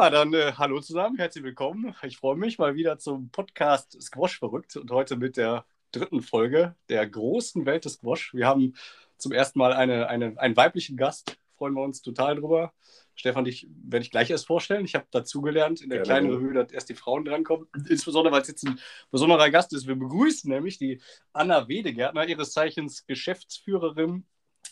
Ja, dann äh, hallo zusammen, herzlich willkommen. Ich freue mich mal wieder zum Podcast Squash verrückt und heute mit der dritten Folge der großen Welt des Squash. Wir haben zum ersten Mal eine, eine, einen weiblichen Gast, freuen wir uns total drüber. Stefan, dich werde ich gleich erst vorstellen. Ich habe dazugelernt in der ja, kleinen Revue, dass erst die Frauen drankommen. Insbesondere, weil es jetzt ein besonderer Gast ist. Wir begrüßen nämlich die Anna Wedegärtner, ihres Zeichens Geschäftsführerin.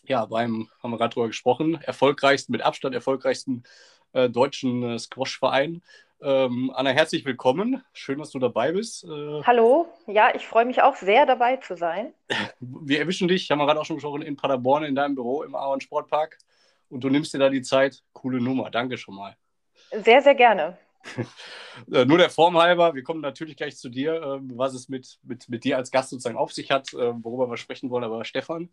Ja, beim, haben wir gerade drüber gesprochen, erfolgreichsten, mit Abstand erfolgreichsten äh, deutschen äh, Squash-Verein. Ähm, Anna, herzlich willkommen. Schön, dass du dabei bist. Äh, Hallo, ja, ich freue mich auch sehr, dabei zu sein. Wir erwischen dich, haben wir gerade auch schon gesprochen, in Paderborn in deinem Büro im Ahorn Sportpark und du nimmst dir da die Zeit. Coole Nummer, danke schon mal. Sehr, sehr gerne. Äh, nur der Form halber, wir kommen natürlich gleich zu dir, äh, was es mit, mit, mit dir als Gast sozusagen auf sich hat, äh, worüber wir sprechen wollen. Aber Stefan,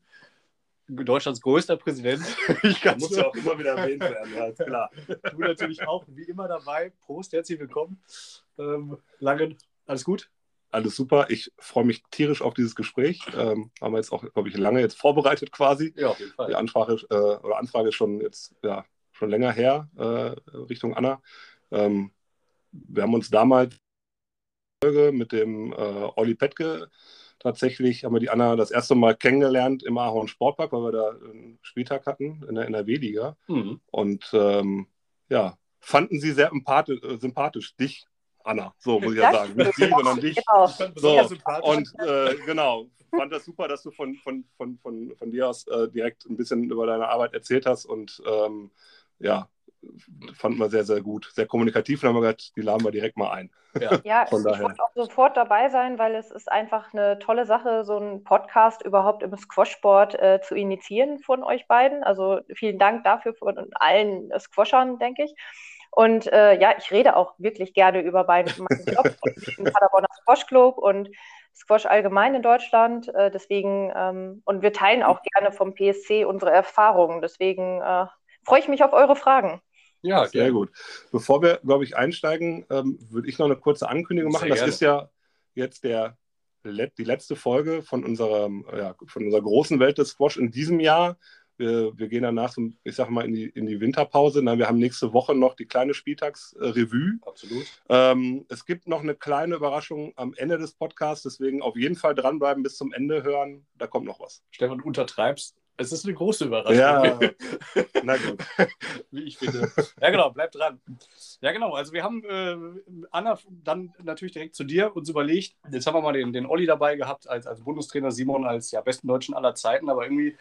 Deutschlands größter Präsident. Ich kann muss ja auch immer wieder erwähnt werden, ja, ist klar. Du natürlich auch, wie immer dabei. Prost, herzlich willkommen. Ähm, Langen, alles gut? Alles super. Ich freue mich tierisch auf dieses Gespräch. Ähm, haben wir jetzt auch, glaube ich, lange jetzt vorbereitet quasi. Ja, auf jeden Fall. Die Anfrage, äh, oder Anfrage ist schon jetzt ja, schon länger her äh, Richtung Anna. Ähm, wir haben uns damals mit dem äh, Olli Petke tatsächlich haben wir die Anna das erste Mal kennengelernt im Ahorn Sportpark, weil wir da einen Spieltag hatten in der NRW-Liga. Mhm. Und ähm, ja, fanden sie sehr äh, sympathisch, dich, Anna, so muss ich ja sagen. Nicht sie, sondern dich. Genau. So, und äh, genau, fand das super, dass du von, von, von, von, von dir aus äh, direkt ein bisschen über deine Arbeit erzählt hast und ähm, ja, fanden wir sehr, sehr gut. Sehr kommunikativ und haben wir gesagt, die laden wir direkt mal ein. Ja, ja Von ich wollte auch sofort dabei sein, weil es ist einfach eine tolle Sache, so einen Podcast überhaupt im Squashsport äh, zu initiieren von euch beiden. Also vielen Dank dafür von allen Squashern, denke ich. Und äh, ja, ich rede auch wirklich gerne über meinen, meinen Job im Paderborner Squash Club und Squash allgemein in Deutschland. Äh, deswegen, ähm, und wir teilen auch gerne vom PSC unsere Erfahrungen. Deswegen äh, freue ich mich auf eure Fragen. Ja, sehr gut. Bevor wir, glaube ich, einsteigen, ähm, würde ich noch eine kurze Ankündigung machen. Sehr das gerne. ist ja jetzt der, die letzte Folge von, unserem, ja, von unserer großen Welt des Squash in diesem Jahr. Wir, wir gehen danach, so, ich sage mal, in die, in die Winterpause. Na, wir haben nächste Woche noch die kleine Spieltagsrevue. Absolut. Ähm, es gibt noch eine kleine Überraschung am Ende des Podcasts, deswegen auf jeden Fall dranbleiben, bis zum Ende hören. Da kommt noch was. Stefan, untertreibst es ist eine große Überraschung. Ja, na gut. Wie ich finde. Ja, genau, bleib dran. Ja, genau. Also, wir haben äh, Anna dann natürlich direkt zu dir uns überlegt. Jetzt haben wir mal den, den Olli dabei gehabt als, als Bundestrainer, Simon als ja, besten Deutschen aller Zeiten. Aber irgendwie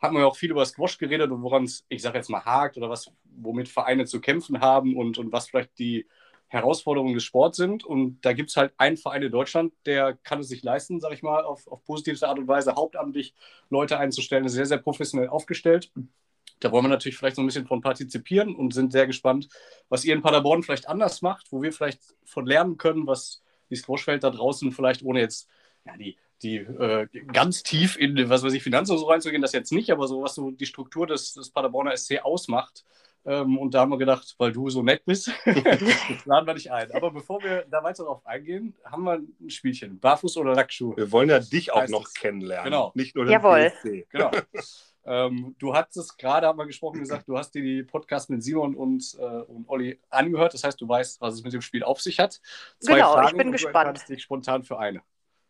haben wir auch viel über Squash geredet und woran es, ich sage jetzt mal, hakt oder was, womit Vereine zu kämpfen haben und, und was vielleicht die Herausforderungen des Sports sind. Und da gibt es halt einen Verein in Deutschland, der kann es sich leisten, sage ich mal, auf, auf positivste Art und Weise hauptamtlich Leute einzustellen. ist sehr, sehr professionell aufgestellt. Da wollen wir natürlich vielleicht so ein bisschen von partizipieren und sind sehr gespannt, was ihr in Paderborn vielleicht anders macht, wo wir vielleicht von lernen können, was die Squashwelt da draußen vielleicht ohne jetzt ja, die, die äh, ganz tief in, was weiß ich, Finanzen so reinzugehen, das jetzt nicht, aber so was so die Struktur des, des Paderborner SC ausmacht, ähm, und da haben wir gedacht, weil du so nett bist, laden wir dich ein. Aber bevor wir da weiter drauf eingehen, haben wir ein Spielchen. Barfuß oder Lackschuh? Wir wollen ja dich auch noch es. kennenlernen. Genau. Nicht nur den Jawohl. PSC. Genau. ähm, du hattest gerade, haben wir gesprochen, gesagt, du hast dir die Podcast mit Simon und, äh, und Olli angehört. Das heißt, du weißt, was es mit dem Spiel auf sich hat. Zwei genau, Fragen ich bin gespannt. Du dich spontan für eine.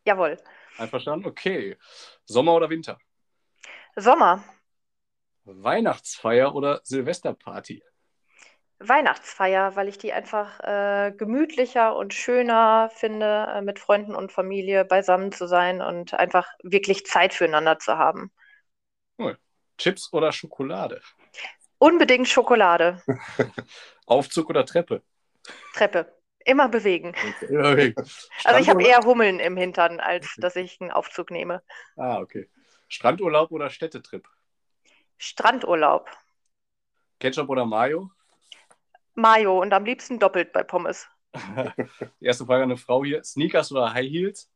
Jawohl. Einverstanden? Okay. Sommer oder Winter? Sommer. Weihnachtsfeier oder Silvesterparty? Weihnachtsfeier, weil ich die einfach äh, gemütlicher und schöner finde, äh, mit Freunden und Familie beisammen zu sein und einfach wirklich Zeit füreinander zu haben. Cool. Chips oder Schokolade? Unbedingt Schokolade. Aufzug oder Treppe? Treppe. Immer bewegen. Immer bewegen. Also ich habe eher Hummeln im Hintern, als dass ich einen Aufzug nehme. Ah, okay. Strandurlaub oder Städtetrip? Strandurlaub. Ketchup oder Mayo? Mayo und am liebsten doppelt bei Pommes. Die erste Frage an eine Frau hier: Sneakers oder High Heels?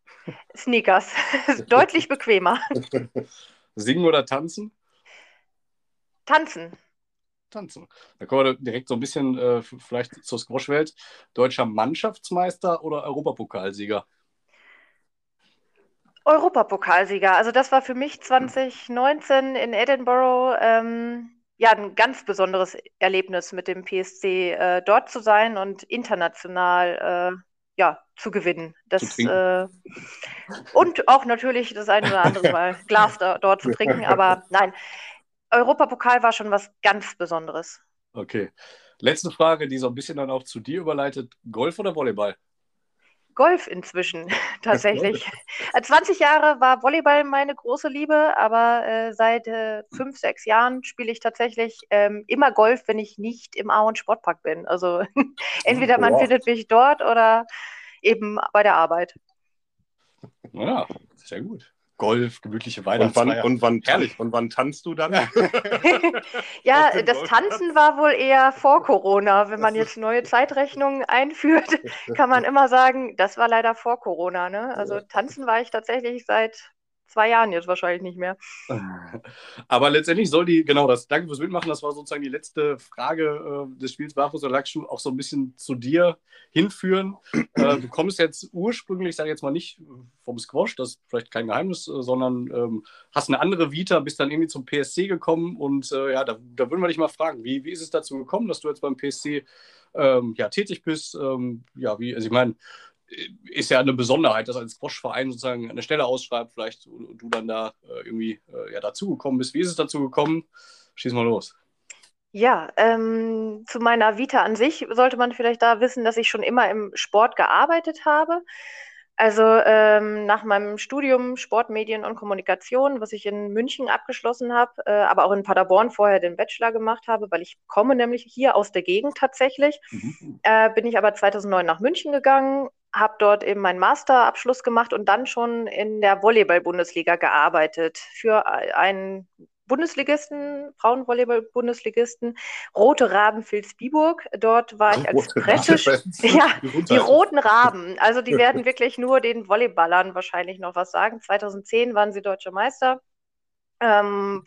Sneakers. Deutlich bequemer. Singen oder tanzen? Tanzen. Tanzen. Da kommen wir direkt so ein bisschen äh, vielleicht zur Squash-Welt. Deutscher Mannschaftsmeister oder Europapokalsieger? Europapokalsieger. Also das war für mich 2019 in Edinburgh ähm, ja, ein ganz besonderes Erlebnis mit dem PSC äh, dort zu sein und international äh, ja, zu gewinnen. Das, zu äh, und auch natürlich das eine oder andere Mal Glas da, dort zu trinken, aber nein, Europapokal war schon was ganz Besonderes. Okay. Letzte Frage, die so ein bisschen dann auch zu dir überleitet. Golf oder Volleyball? Golf inzwischen tatsächlich. 20 äh, Jahre war Volleyball meine große Liebe, aber äh, seit äh, fünf, sechs Jahren spiele ich tatsächlich ähm, immer Golf, wenn ich nicht im Auen Sportpark bin. Also entweder man wow. findet mich dort oder eben bei der Arbeit. Ja, sehr gut. Golf, gemütliche Weihnachtsfeier. Und wann, und wann, und wann tanzt du dann? ja, das Tanzen war wohl eher vor Corona. Wenn man jetzt neue Zeitrechnungen einführt, kann man immer sagen, das war leider vor Corona. Ne? Also tanzen war ich tatsächlich seit zwei Jahren jetzt wahrscheinlich nicht mehr. Aber letztendlich soll die, genau das, danke fürs Mitmachen, das war sozusagen die letzte Frage äh, des Spiels Barfuß oder Lackschuh, auch so ein bisschen zu dir hinführen. äh, du kommst jetzt ursprünglich, sage ich jetzt mal nicht vom Squash, das ist vielleicht kein Geheimnis, äh, sondern ähm, hast eine andere Vita, bist dann irgendwie zum PSC gekommen und äh, ja, da, da würden wir dich mal fragen, wie, wie ist es dazu gekommen, dass du jetzt beim PSC ähm, ja, tätig bist? Ähm, ja, wie, also ich meine, ist ja eine Besonderheit, dass ein Squash-Verein sozusagen eine Stelle ausschreibt, vielleicht und du dann da äh, irgendwie äh, ja, dazugekommen bist. Wie ist es dazu gekommen? Schieß mal los. Ja, ähm, zu meiner Vita an sich sollte man vielleicht da wissen, dass ich schon immer im Sport gearbeitet habe. Also ähm, nach meinem Studium Sportmedien und Kommunikation, was ich in München abgeschlossen habe, äh, aber auch in Paderborn vorher den Bachelor gemacht habe, weil ich komme nämlich hier aus der Gegend tatsächlich, mhm. äh, bin ich aber 2009 nach München gegangen, habe dort eben meinen Masterabschluss gemacht und dann schon in der Volleyball-Bundesliga gearbeitet für einen Bundesligisten, Frauenvolleyball-Bundesligisten, Rote Raben Vilsbiburg. Dort war ich als Presse. Ja, die roten Raben. Also die werden wirklich nur den Volleyballern wahrscheinlich noch was sagen. 2010 waren sie deutsche Meister. Ähm,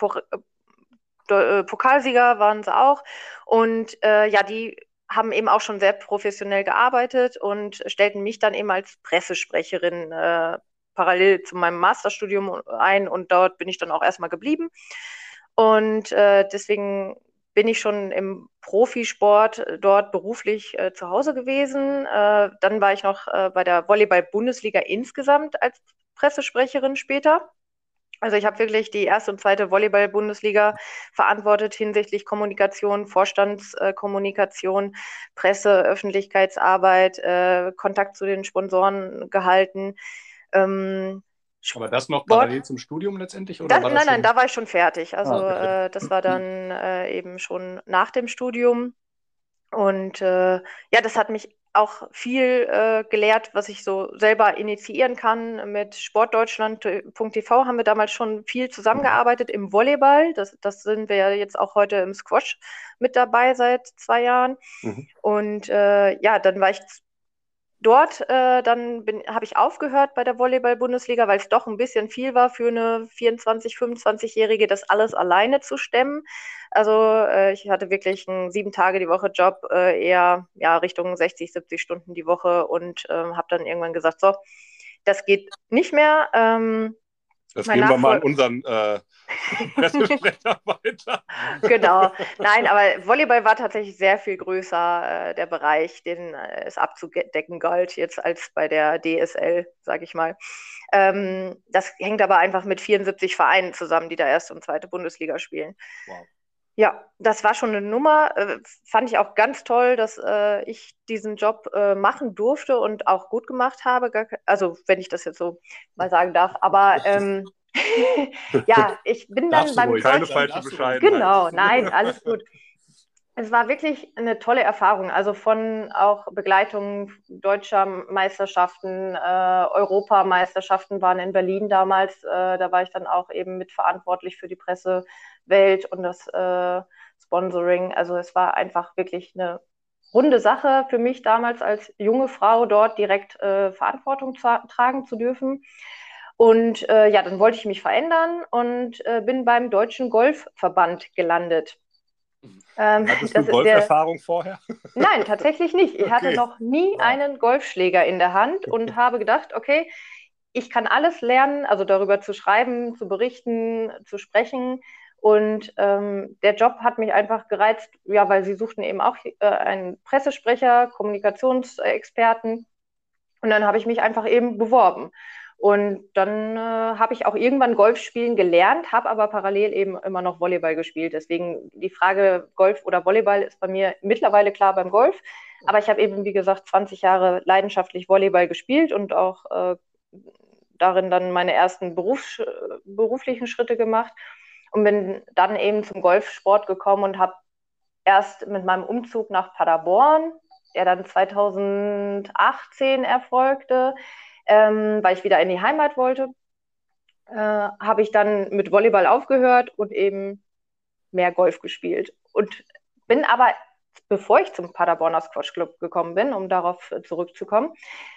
äh, Pokalsieger waren sie auch. Und äh, ja, die haben eben auch schon sehr professionell gearbeitet und stellten mich dann eben als Pressesprecherin äh, parallel zu meinem Masterstudium ein und dort bin ich dann auch erstmal geblieben. Und äh, deswegen bin ich schon im Profisport dort beruflich äh, zu Hause gewesen. Äh, dann war ich noch äh, bei der Volleyball-Bundesliga insgesamt als Pressesprecherin später. Also ich habe wirklich die erste und zweite Volleyball-Bundesliga verantwortet hinsichtlich Kommunikation, Vorstandskommunikation, Presse, Öffentlichkeitsarbeit, äh, Kontakt zu den Sponsoren gehalten. Ähm, aber das noch parallel zum Studium letztendlich? Oder das, nein, nein, da war ich schon fertig. Also ah, okay. äh, das war dann äh, eben schon nach dem Studium. Und äh, ja, das hat mich auch viel äh, gelehrt, was ich so selber initiieren kann. Mit Sportdeutschland.tv haben wir damals schon viel zusammengearbeitet im Volleyball. Das, das sind wir ja jetzt auch heute im Squash mit dabei seit zwei Jahren. Mhm. Und äh, ja, dann war ich dort äh, dann habe ich aufgehört bei der Volleyball-Bundesliga, weil es doch ein bisschen viel war für eine 24-, 25-Jährige, das alles alleine zu stemmen. Also äh, ich hatte wirklich einen sieben Tage die Woche Job, äh, eher ja, Richtung 60, 70 Stunden die Woche und ähm, habe dann irgendwann gesagt, so, das geht nicht mehr. Ähm, das mein geben wir mal an unseren äh, Pressesprecher weiter. Genau. Nein, aber Volleyball war tatsächlich sehr viel größer, äh, der Bereich, den äh, es abzudecken galt, jetzt als bei der DSL, sage ich mal. Ähm, das hängt aber einfach mit 74 Vereinen zusammen, die da erste und zweite Bundesliga spielen. Wow. Ja, das war schon eine Nummer. Äh, fand ich auch ganz toll, dass äh, ich diesen Job äh, machen durfte und auch gut gemacht habe. Also, wenn ich das jetzt so mal sagen darf. Aber ähm, ja, ich bin dann beim. Ruhig, keine falsche Bescheid. Genau, nein, alles gut. Es war wirklich eine tolle Erfahrung. Also von auch Begleitung deutscher Meisterschaften, äh, Europameisterschaften waren in Berlin damals. Äh, da war ich dann auch eben mitverantwortlich für die Pressewelt und das äh, Sponsoring. Also es war einfach wirklich eine runde Sache für mich damals als junge Frau dort direkt äh, Verantwortung tragen zu dürfen. Und äh, ja, dann wollte ich mich verändern und äh, bin beim Deutschen Golfverband gelandet. Ähm, Hattest du Golferfahrung vorher? Nein, tatsächlich nicht. Ich okay. hatte noch nie ja. einen Golfschläger in der Hand und habe gedacht, okay, ich kann alles lernen, also darüber zu schreiben, zu berichten, zu sprechen Und ähm, der Job hat mich einfach gereizt, ja, weil sie suchten eben auch äh, einen Pressesprecher, Kommunikationsexperten. Und dann habe ich mich einfach eben beworben. Und dann äh, habe ich auch irgendwann Golf spielen gelernt, habe aber parallel eben immer noch Volleyball gespielt. Deswegen die Frage Golf oder Volleyball ist bei mir mittlerweile klar beim Golf. Aber ich habe eben, wie gesagt, 20 Jahre leidenschaftlich Volleyball gespielt und auch äh, darin dann meine ersten Berufs beruflichen Schritte gemacht und bin dann eben zum Golfsport gekommen und habe erst mit meinem Umzug nach Paderborn, der dann 2018 erfolgte, ähm, weil ich wieder in die Heimat wollte, äh, habe ich dann mit Volleyball aufgehört und eben mehr Golf gespielt. Und bin aber, bevor ich zum Paderborner Squash Club gekommen bin, um darauf zurückzukommen,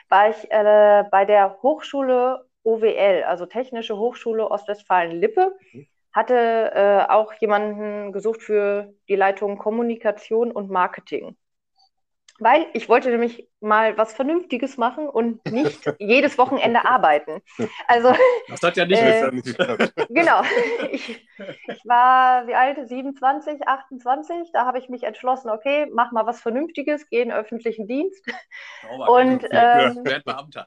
war ich äh, bei der Hochschule OWL, also Technische Hochschule Ostwestfalen-Lippe. Mhm. Hatte äh, auch jemanden gesucht für die Leitung Kommunikation und Marketing weil ich wollte nämlich mal was Vernünftiges machen und nicht jedes Wochenende arbeiten. Also, das hat ja nicht, äh, Genau. Ich, ich, war, wie alt? 27, 28. Da habe ich mich entschlossen, okay, mach mal was Vernünftiges, geh in den öffentlichen Dienst. Oh, und ähm, Beamter.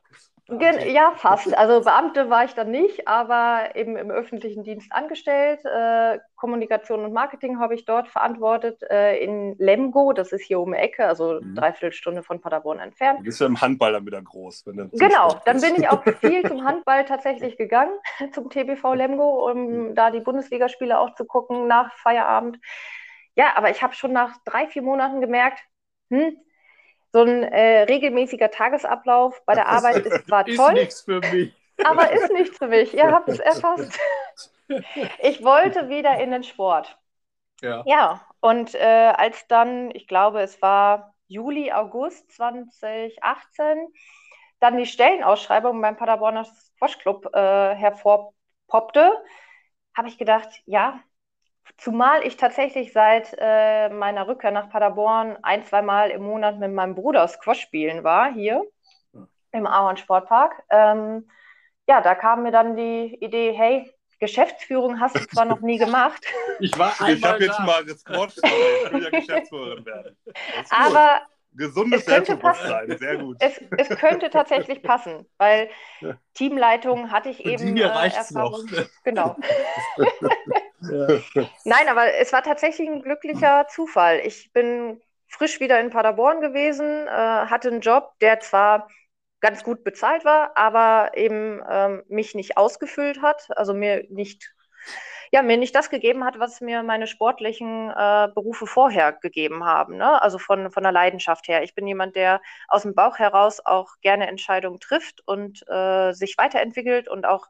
Ja, fast. Also Beamte war ich dann nicht, aber eben im öffentlichen Dienst angestellt. Äh, Kommunikation und Marketing habe ich dort verantwortet äh, in Lemgo. Das ist hier um die Ecke, also mhm. dreiviertel Stunde von Paderborn entfernt. Du bist ja im Handball dann wieder groß. Wenn genau, dann bin ich auch viel zum Handball tatsächlich gegangen, zum TBV Lemgo, um mhm. da die Bundesligaspiele auch zu gucken nach Feierabend. Ja, aber ich habe schon nach drei, vier Monaten gemerkt, hm, so ein äh, regelmäßiger Tagesablauf bei der Arbeit ist zwar ist toll, nichts für mich. aber ist nichts für mich. Ihr habt es erfasst. Ich wollte wieder in den Sport. Ja. Ja, und äh, als dann, ich glaube, es war Juli, August 2018, dann die Stellenausschreibung beim Paderborner Squash Club äh, hervorpoppte, habe ich gedacht, ja, Zumal ich tatsächlich seit äh, meiner Rückkehr nach Paderborn ein, zwei Mal im Monat mit meinem Bruder Squash spielen war, hier ja. im Ahorn Sportpark. Ähm, ja, da kam mir dann die Idee, hey, Geschäftsführung hast du zwar noch nie gemacht. Ich war Ich habe jetzt mal gesquasht, ich will ja Geschäftsführerin werden. Aber Gesundes Selbstbewusstsein, sehr gut. Es, es, könnte tatsächlich passen, weil Teamleitung hatte ich eben. Mir äh, Erfahrung. Noch. Genau. Nein, aber es war tatsächlich ein glücklicher Zufall. Ich bin frisch wieder in Paderborn gewesen, äh, hatte einen Job, der zwar ganz gut bezahlt war, aber eben ähm, mich nicht ausgefüllt hat, also mir nicht, ja, mir nicht das gegeben hat, was mir meine sportlichen äh, Berufe vorher gegeben haben. Ne? Also von, von der Leidenschaft her. Ich bin jemand, der aus dem Bauch heraus auch gerne Entscheidungen trifft und äh, sich weiterentwickelt und auch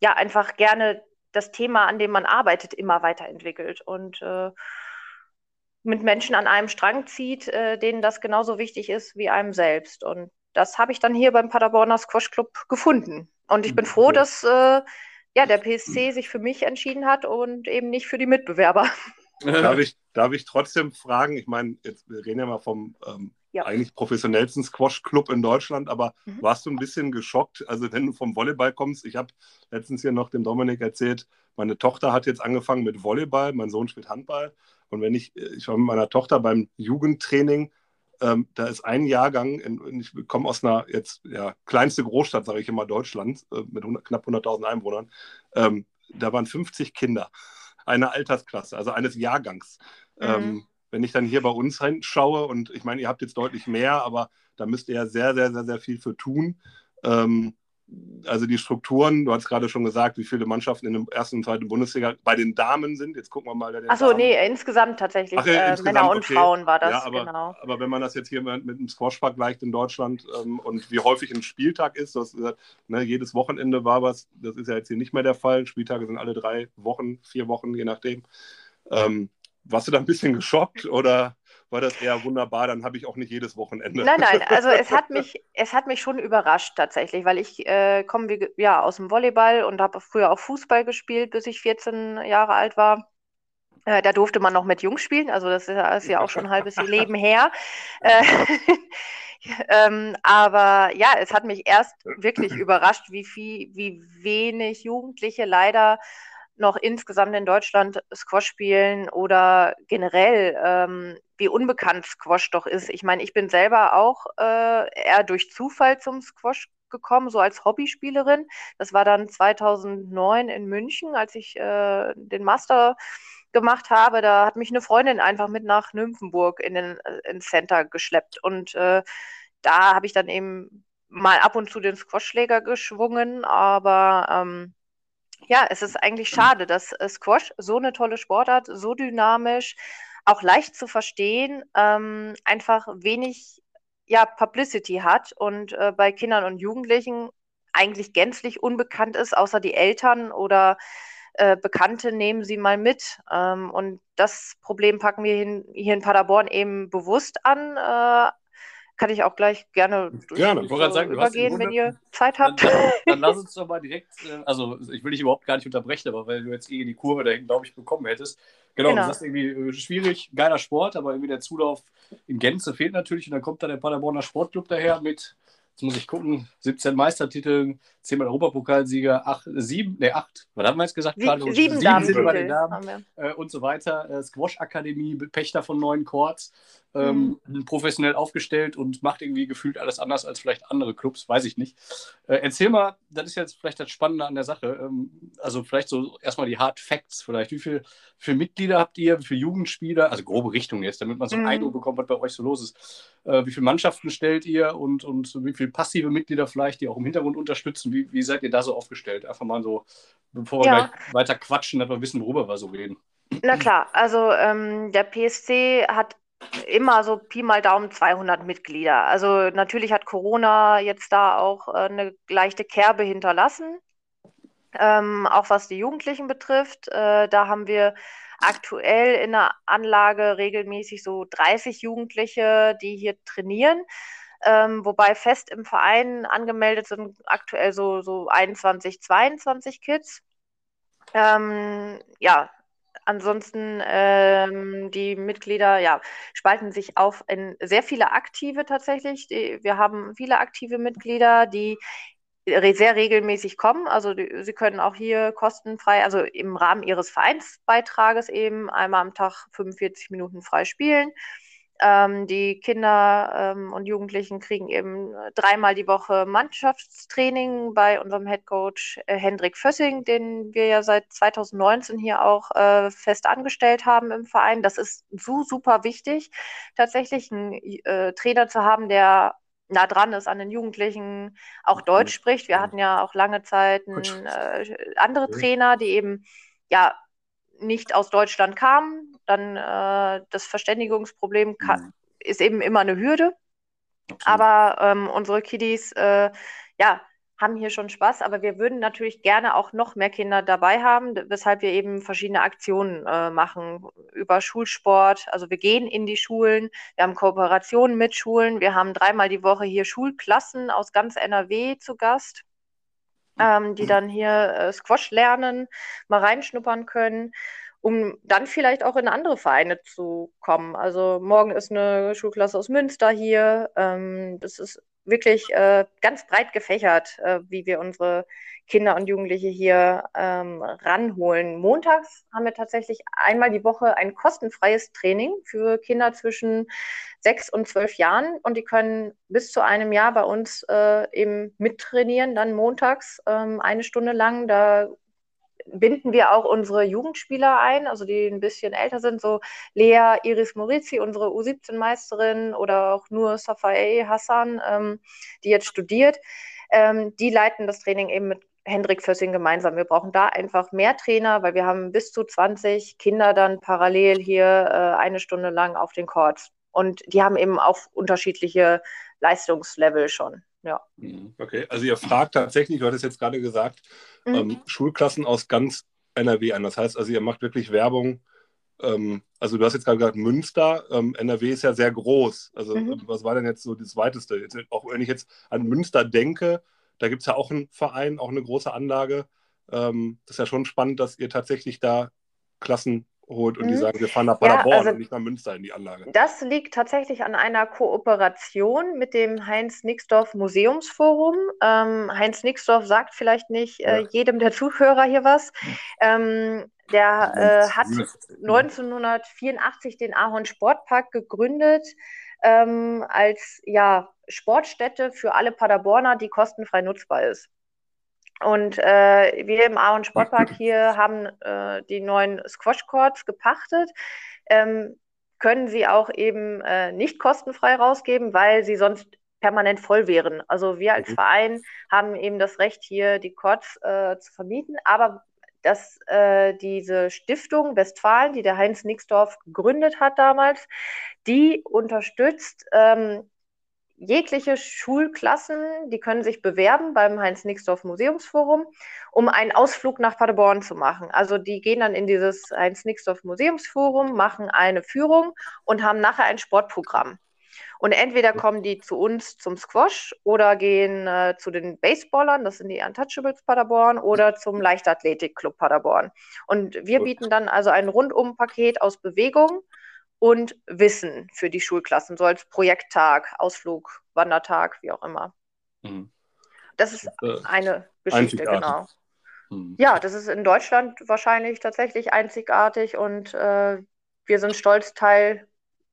ja einfach gerne das Thema, an dem man arbeitet, immer weiterentwickelt und äh, mit Menschen an einem Strang zieht, äh, denen das genauso wichtig ist wie einem selbst. Und das habe ich dann hier beim Paderborner Squash Club gefunden. Und ich bin froh, dass äh, ja, der PSC sich für mich entschieden hat und eben nicht für die Mitbewerber. Darf ich, darf ich trotzdem fragen? Ich meine, jetzt, wir reden ja mal vom ähm, ja. eigentlich professionellsten Squash-Club in Deutschland, aber mhm. warst du ein bisschen geschockt? Also, wenn du vom Volleyball kommst, ich habe letztens hier noch dem Dominik erzählt, meine Tochter hat jetzt angefangen mit Volleyball, mein Sohn spielt Handball. Und wenn ich, ich war mit meiner Tochter beim Jugendtraining, ähm, da ist ein Jahrgang, in, ich komme aus einer jetzt ja, kleinste Großstadt, sage ich immer, Deutschland, äh, mit 100, knapp 100.000 Einwohnern. Ähm, da waren 50 Kinder, eine Altersklasse, also eines Jahrgangs. Mhm. Ähm, wenn ich dann hier bei uns hinschaue, und ich meine, ihr habt jetzt deutlich mehr, aber da müsst ihr ja sehr, sehr, sehr, sehr viel für tun. Ähm, also die Strukturen, du hast gerade schon gesagt, wie viele Mannschaften in der ersten und zweiten Bundesliga bei den Damen sind. Jetzt gucken wir mal. Achso, nee, insgesamt tatsächlich. Ach, äh, insgesamt, Männer und okay. Frauen war das, ja, aber, genau. Aber wenn man das jetzt hier mit, mit dem Squash vergleicht in Deutschland ähm, und wie häufig ein Spieltag ist, das, ne, jedes Wochenende war was, das ist ja jetzt hier nicht mehr der Fall. Spieltage sind alle drei Wochen, vier Wochen, je nachdem. Ähm, warst du da ein bisschen geschockt oder war das eher wunderbar? Dann habe ich auch nicht jedes Wochenende. Nein, nein, also es hat mich, es hat mich schon überrascht tatsächlich, weil ich äh, komme ja aus dem Volleyball und habe früher auch Fußball gespielt, bis ich 14 Jahre alt war. Äh, da durfte man noch mit Jungs spielen, also das ist, ist ja auch schon ein halbes Leben her. Äh, ähm, aber ja, es hat mich erst wirklich überrascht, wie viel, wie wenig Jugendliche leider noch insgesamt in Deutschland Squash spielen oder generell, ähm, wie unbekannt Squash doch ist. Ich meine, ich bin selber auch äh, eher durch Zufall zum Squash gekommen, so als Hobbyspielerin. Das war dann 2009 in München, als ich äh, den Master gemacht habe. Da hat mich eine Freundin einfach mit nach Nymphenburg in den äh, ins Center geschleppt und äh, da habe ich dann eben mal ab und zu den Squashschläger geschwungen, aber ähm, ja, es ist eigentlich schade, dass äh, Squash so eine tolle Sportart, so dynamisch, auch leicht zu verstehen, ähm, einfach wenig ja, Publicity hat und äh, bei Kindern und Jugendlichen eigentlich gänzlich unbekannt ist, außer die Eltern oder äh, Bekannte nehmen sie mal mit. Ähm, und das Problem packen wir hin, hier in Paderborn eben bewusst an. Äh, kann ich auch gleich gerne, gerne. So sagen, übergehen, wenn ihr Zeit habt. Dann, dann, dann, lass uns doch mal direkt, äh, also ich will dich überhaupt gar nicht unterbrechen, aber weil du jetzt eh die Kurve da glaube ich, bekommen hättest. Genau, genau, das ist irgendwie äh, schwierig, geiler Sport, aber irgendwie der Zulauf in Gänze fehlt natürlich und dann kommt da der Paderborner Sportclub daher mit jetzt muss ich gucken, 17 Meistertiteln, 10 Mal Europapokalsieger, 8, 7, ne 8, was haben wir jetzt gesagt? Sie? Sieben, sieben Damen, sind bei den Damen äh, und so weiter. Äh, Squash-Akademie, Pächter von neuen Courts, ähm, mhm. professionell aufgestellt und macht irgendwie gefühlt alles anders als vielleicht andere Clubs, weiß ich nicht. Äh, erzähl mal, das ist jetzt vielleicht das Spannende an der Sache, ähm, also vielleicht so erstmal die Hard Facts vielleicht. Wie viele viel Mitglieder habt ihr, wie viele Jugendspieler, also grobe Richtung jetzt, damit man so einen mhm. Eindruck bekommt, was bei euch so los ist. Äh, wie viele Mannschaften stellt ihr und, und wie viele passive Mitglieder vielleicht, die auch im Hintergrund unterstützen? Wie, wie seid ihr da so aufgestellt? Einfach mal so, bevor wir ja. gleich weiter quatschen, dass wir wissen, worüber wir so reden. Na klar, also ähm, der PSC hat immer so Pi mal Daumen 200 Mitglieder. Also natürlich hat Corona jetzt da auch äh, eine leichte Kerbe hinterlassen, ähm, auch was die Jugendlichen betrifft. Äh, da haben wir aktuell in der Anlage regelmäßig so 30 Jugendliche, die hier trainieren. Ähm, wobei fest im Verein angemeldet sind aktuell so, so 21, 22 Kids. Ähm, ja, Ansonsten ähm, die Mitglieder ja, spalten sich auf in sehr viele aktive tatsächlich. Wir haben viele aktive Mitglieder, die sehr regelmäßig kommen. Also die, sie können auch hier kostenfrei, also im Rahmen ihres Vereinsbeitrages eben einmal am Tag 45 Minuten frei spielen. Ähm, die Kinder ähm, und Jugendlichen kriegen eben dreimal die Woche Mannschaftstraining bei unserem Headcoach äh, Hendrik Fössing, den wir ja seit 2019 hier auch äh, fest angestellt haben im Verein. Das ist so super wichtig, tatsächlich einen äh, Trainer zu haben, der nah dran ist an den Jugendlichen, auch Deutsch spricht. Wir hatten ja auch lange Zeit äh, andere Trainer, die eben ja nicht aus Deutschland kamen, dann äh, das Verständigungsproblem kann, mhm. ist eben immer eine Hürde. Absolut. Aber ähm, unsere Kiddies, äh, ja, haben hier schon Spaß, aber wir würden natürlich gerne auch noch mehr Kinder dabei haben, weshalb wir eben verschiedene Aktionen äh, machen über Schulsport. Also wir gehen in die Schulen, wir haben Kooperationen mit Schulen, wir haben dreimal die Woche hier Schulklassen aus ganz NRW zu Gast ähm, die dann hier äh, Squash lernen, mal reinschnuppern können, um dann vielleicht auch in andere Vereine zu kommen. Also morgen ist eine Schulklasse aus Münster hier. Ähm, das ist wirklich äh, ganz breit gefächert, äh, wie wir unsere Kinder und Jugendliche hier ähm, ranholen. Montags haben wir tatsächlich einmal die Woche ein kostenfreies Training für Kinder zwischen sechs und zwölf Jahren und die können bis zu einem Jahr bei uns äh, eben mittrainieren, dann montags ähm, eine Stunde lang. Da binden wir auch unsere Jugendspieler ein, also die ein bisschen älter sind, so Lea Iris Morizi, unsere U17-Meisterin oder auch nur Safae Hassan, ähm, die jetzt studiert. Ähm, die leiten das Training eben mit Hendrik Fössing gemeinsam. Wir brauchen da einfach mehr Trainer, weil wir haben bis zu 20 Kinder dann parallel hier äh, eine Stunde lang auf den Courts. Und die haben eben auch unterschiedliche Leistungslevel schon. Ja. Mhm. Okay, also ihr fragt tatsächlich, du hattest jetzt gerade gesagt, mhm. ähm, Schulklassen aus ganz NRW an. Das heißt also, ihr macht wirklich Werbung. Ähm, also du hast jetzt gerade gesagt, Münster, ähm, NRW ist ja sehr groß. Also mhm. was war denn jetzt so das Weiteste? Jetzt, auch wenn ich jetzt an Münster denke, da gibt es ja auch einen Verein, auch eine große Anlage. Ähm, das ist ja schon spannend, dass ihr tatsächlich da Klassen holt und mhm. die sagen, wir fahren nach Paderborn ja, also und nicht nach Münster in die Anlage. Das liegt tatsächlich an einer Kooperation mit dem Heinz Nixdorf Museumsforum. Ähm, Heinz Nixdorf sagt vielleicht nicht äh, jedem der Zuhörer hier was. Ähm, der äh, hat 1984 den Ahorn Sportpark gegründet ähm, als ja, Sportstätte für alle Paderborner, die kostenfrei nutzbar ist. Und äh, wir im Ahorn Sportpark hier haben äh, die neuen Squash Courts gepachtet. Ähm, können sie auch eben äh, nicht kostenfrei rausgeben, weil sie sonst permanent voll wären. Also wir als mhm. Verein haben eben das Recht, hier die Courts äh, zu vermieten, aber dass äh, diese Stiftung Westfalen, die der Heinz Nixdorf gegründet hat damals, die unterstützt ähm, jegliche Schulklassen, die können sich bewerben beim Heinz-Nixdorf Museumsforum, um einen Ausflug nach Paderborn zu machen. Also die gehen dann in dieses Heinz-Nixdorf Museumsforum, machen eine Führung und haben nachher ein Sportprogramm. Und entweder kommen die zu uns zum Squash oder gehen äh, zu den Baseballern, das sind die Untouchables Paderborn, oder zum Leichtathletik-Club Paderborn. Und wir bieten dann also ein Rundum-Paket aus Bewegung, und Wissen für die Schulklassen, so als Projekttag, Ausflug, Wandertag, wie auch immer. Mhm. Das ist äh, eine Geschichte, genau. Mhm. Ja, das ist in Deutschland wahrscheinlich tatsächlich einzigartig und äh, wir sind stolz, Teil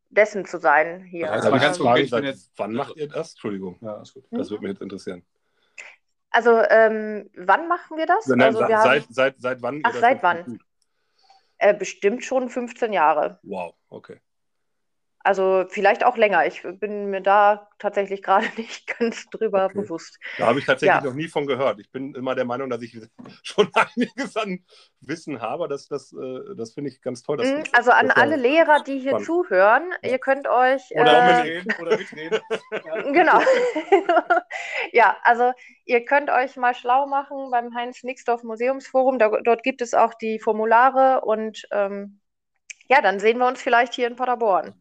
dessen zu sein hier. Also, aber ganz konkret, seit jetzt, wann macht ihr das? Entschuldigung, ja, ist gut. das mhm. würde mich jetzt interessieren. Also, ähm, wann machen wir das? Nein, also, wir seit, haben... seit, seit wann? Ach, seit wann? Äh, bestimmt schon 15 Jahre. Wow, okay. Also vielleicht auch länger. Ich bin mir da tatsächlich gerade nicht ganz drüber okay. bewusst. Da habe ich tatsächlich ja. noch nie von gehört. Ich bin immer der Meinung, dass ich schon einiges an Wissen habe. Das, das, äh, das finde ich ganz toll. Mhm, also an alle Lehrer, die hier spannend. zuhören, ihr könnt euch. Oder äh, mitreden. Oder mitreden. genau. ja, also ihr könnt euch mal schlau machen beim Heinz Nixdorf Museumsforum. Da, dort gibt es auch die Formulare und ähm, ja, dann sehen wir uns vielleicht hier in Paderborn.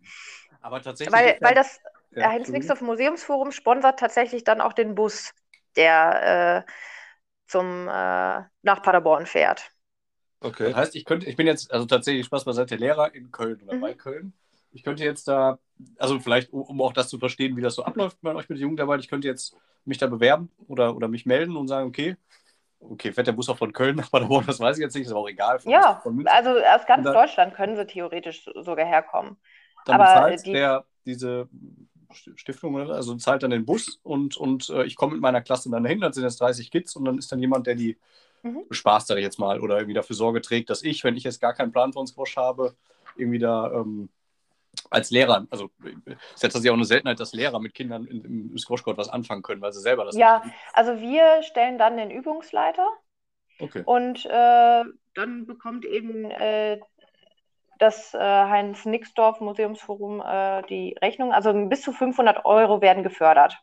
Aber tatsächlich. Weil, weil das ja, Heinz Nixdorf Museumsforum sponsert tatsächlich dann auch den Bus, der äh, zum, äh, nach Paderborn fährt. Okay. Das heißt, ich könnte, ich bin jetzt, also tatsächlich Spaß beiseite Lehrer in Köln oder mhm. bei Köln. Ich könnte jetzt da, also vielleicht, um auch das zu verstehen, wie das so abläuft bei euch mit der Jugendarbeit, ich könnte jetzt mich da bewerben oder, oder mich melden und sagen, okay, okay, fährt der Bus auch von Köln nach Paderborn, das weiß ich jetzt nicht, ist aber auch egal. ja, also aus ganz Deutschland können sie theoretisch sogar herkommen. Dann aber bezahlt die... der diese Stiftung, also zahlt dann den Bus und, und äh, ich komme mit meiner Klasse dann dahin, dann sind es 30 Kids und dann ist dann jemand, der die mhm. bespaßt, sage ich jetzt mal, oder irgendwie dafür Sorge trägt, dass ich, wenn ich jetzt gar keinen Plan von Squash habe, irgendwie da ähm, als Lehrer, also ist ja tatsächlich auch eine Seltenheit, dass Lehrer mit Kindern im, im Squashcourt was anfangen können, weil sie selber das Ja, also wir stellen dann den Übungsleiter okay. und äh, dann bekommt eben äh, das äh, Heinz Nixdorf Museumsforum äh, die Rechnung. Also bis zu 500 Euro werden gefördert.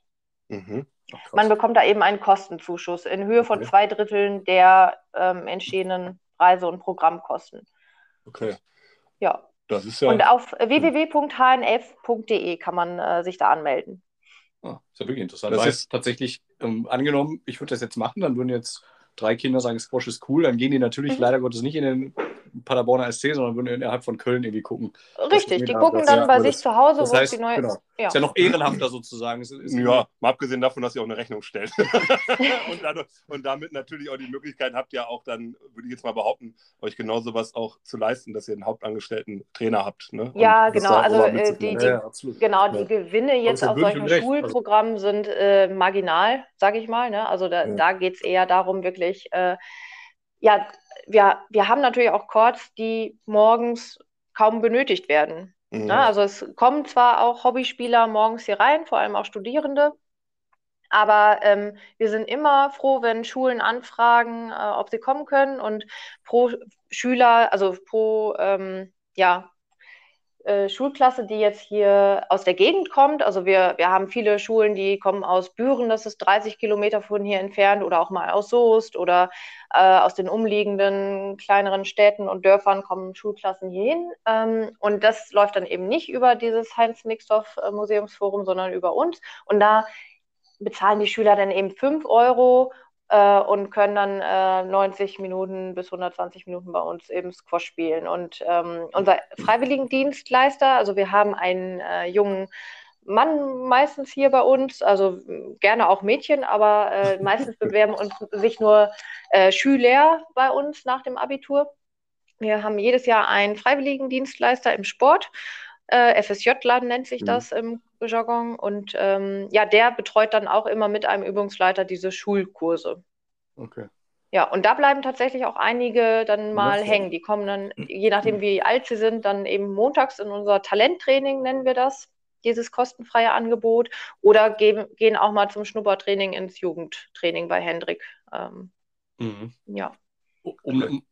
Mhm. Ach, Man bekommt da eben einen Kostenzuschuss in Höhe von okay. zwei Dritteln der ähm, entstehenden Reise- und Programmkosten. Okay. Ja. Das ist ja. Und auf www.hnf.de kann man äh, sich da anmelden. Ah, ist ja wirklich interessant. Das ist tatsächlich, ähm, angenommen, ich würde das jetzt machen, dann würden jetzt drei Kinder sagen, Squash ist cool, dann gehen die natürlich mhm. leider Gottes nicht in den Paderborner SC, sondern würden innerhalb von Köln irgendwie gucken. Richtig, die gucken dann bei sich zu Hause, das heißt, die neue. Genau. Ja. Ist ja noch ehrenhafter sozusagen. Ist, ist ja, mal abgesehen davon, dass ihr auch eine Rechnung stellt. und, dadurch, und, damit natürlich auch die Möglichkeit habt, ja auch dann, würde ich jetzt mal behaupten, euch genauso was auch zu leisten, dass ihr einen hauptangestellten Trainer habt. Ne? Ja, genau. Also äh, die, die, ja, genau, die Gewinne jetzt auf solchen Schulprogrammen also, sind äh, marginal, sage ich mal. Ne? Also da, da geht es eher darum, wirklich. Äh, ja, wir, wir haben natürlich auch Chords, die morgens kaum benötigt werden. Mhm. Ne? Also es kommen zwar auch Hobbyspieler morgens hier rein, vor allem auch Studierende, aber ähm, wir sind immer froh, wenn Schulen anfragen, äh, ob sie kommen können und pro Schüler, also pro ähm, ja, äh, Schulklasse, die jetzt hier aus der Gegend kommt. Also wir, wir haben viele Schulen, die kommen aus Büren, das ist 30 Kilometer von hier entfernt, oder auch mal aus Soest oder äh, aus den umliegenden kleineren Städten und Dörfern kommen Schulklassen hierhin. Ähm, und das läuft dann eben nicht über dieses Heinz-Nixdorf-Museumsforum, sondern über uns. Und da bezahlen die Schüler dann eben 5 Euro äh, und können dann äh, 90 Minuten bis 120 Minuten bei uns eben Squash spielen. Und ähm, unser Freiwilligendienstleister, also wir haben einen äh, jungen Mann meistens hier bei uns, also gerne auch Mädchen, aber äh, meistens bewerben uns sich nur äh, Schüler bei uns nach dem Abitur. Wir haben jedes Jahr einen Freiwilligendienstleister im Sport. Äh, FSJ-Laden nennt sich mhm. das im Jargon. Und ähm, ja, der betreut dann auch immer mit einem Übungsleiter diese Schulkurse. Okay. Ja, und da bleiben tatsächlich auch einige dann mal das hängen. Die kommen dann, je nachdem wie alt sie sind, dann eben montags in unser Talenttraining, nennen wir das, dieses kostenfreie Angebot, oder geben, gehen auch mal zum Schnuppertraining ins Jugendtraining bei Hendrik. Ähm, mhm. Ja. Um,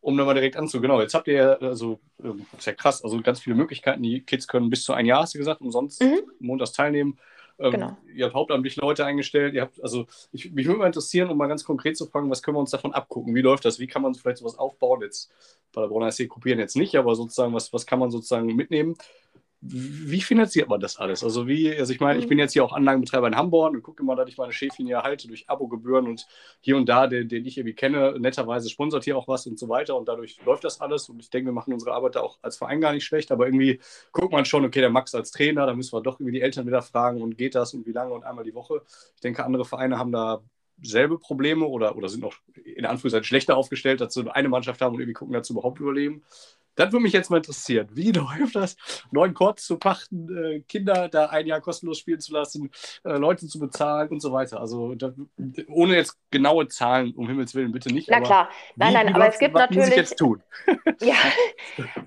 um da mal direkt anzu, genau, jetzt habt ihr ja, also, ähm, ist ja krass, also ganz viele Möglichkeiten. Die Kids können bis zu ein Jahr, hast du gesagt, umsonst mhm. montags teilnehmen. Ähm, genau. Ihr habt hauptamtlich Leute eingestellt. Ihr habt, also, ich, mich würde mal interessieren, um mal ganz konkret zu fragen, was können wir uns davon abgucken? Wie läuft das? Wie kann man vielleicht sowas aufbauen? Jetzt bei der Brauner SC kopieren jetzt nicht, aber sozusagen, was, was kann man sozusagen mitnehmen? Wie finanziert man das alles? Also wie, also ich meine, ich bin jetzt hier auch Anlagenbetreiber in Hamburg und gucke immer, dass ich meine Schäfchen hier halte durch Abogebühren und hier und da, den, den ich irgendwie kenne, netterweise sponsert hier auch was und so weiter und dadurch läuft das alles und ich denke, wir machen unsere Arbeit da auch als Verein gar nicht schlecht, aber irgendwie guckt man schon, okay, der Max als Trainer, da müssen wir doch irgendwie die Eltern wieder fragen und geht das und wie lange und einmal die Woche. Ich denke, andere Vereine haben da selbe Probleme oder, oder sind noch in Anführungszeichen schlechter aufgestellt, dass sie eine Mannschaft haben und irgendwie gucken, dass sie überhaupt überleben. Das würde mich jetzt mal interessieren. Wie läuft das? Neuen Courts zu pachten, äh, Kinder da ein Jahr kostenlos spielen zu lassen, äh, Leute zu bezahlen und so weiter. Also da, ohne jetzt genaue Zahlen, um Himmels Willen, bitte nicht. Na klar, nein, wie, nein, wie aber es gibt was natürlich. Muss ich jetzt tun? ja,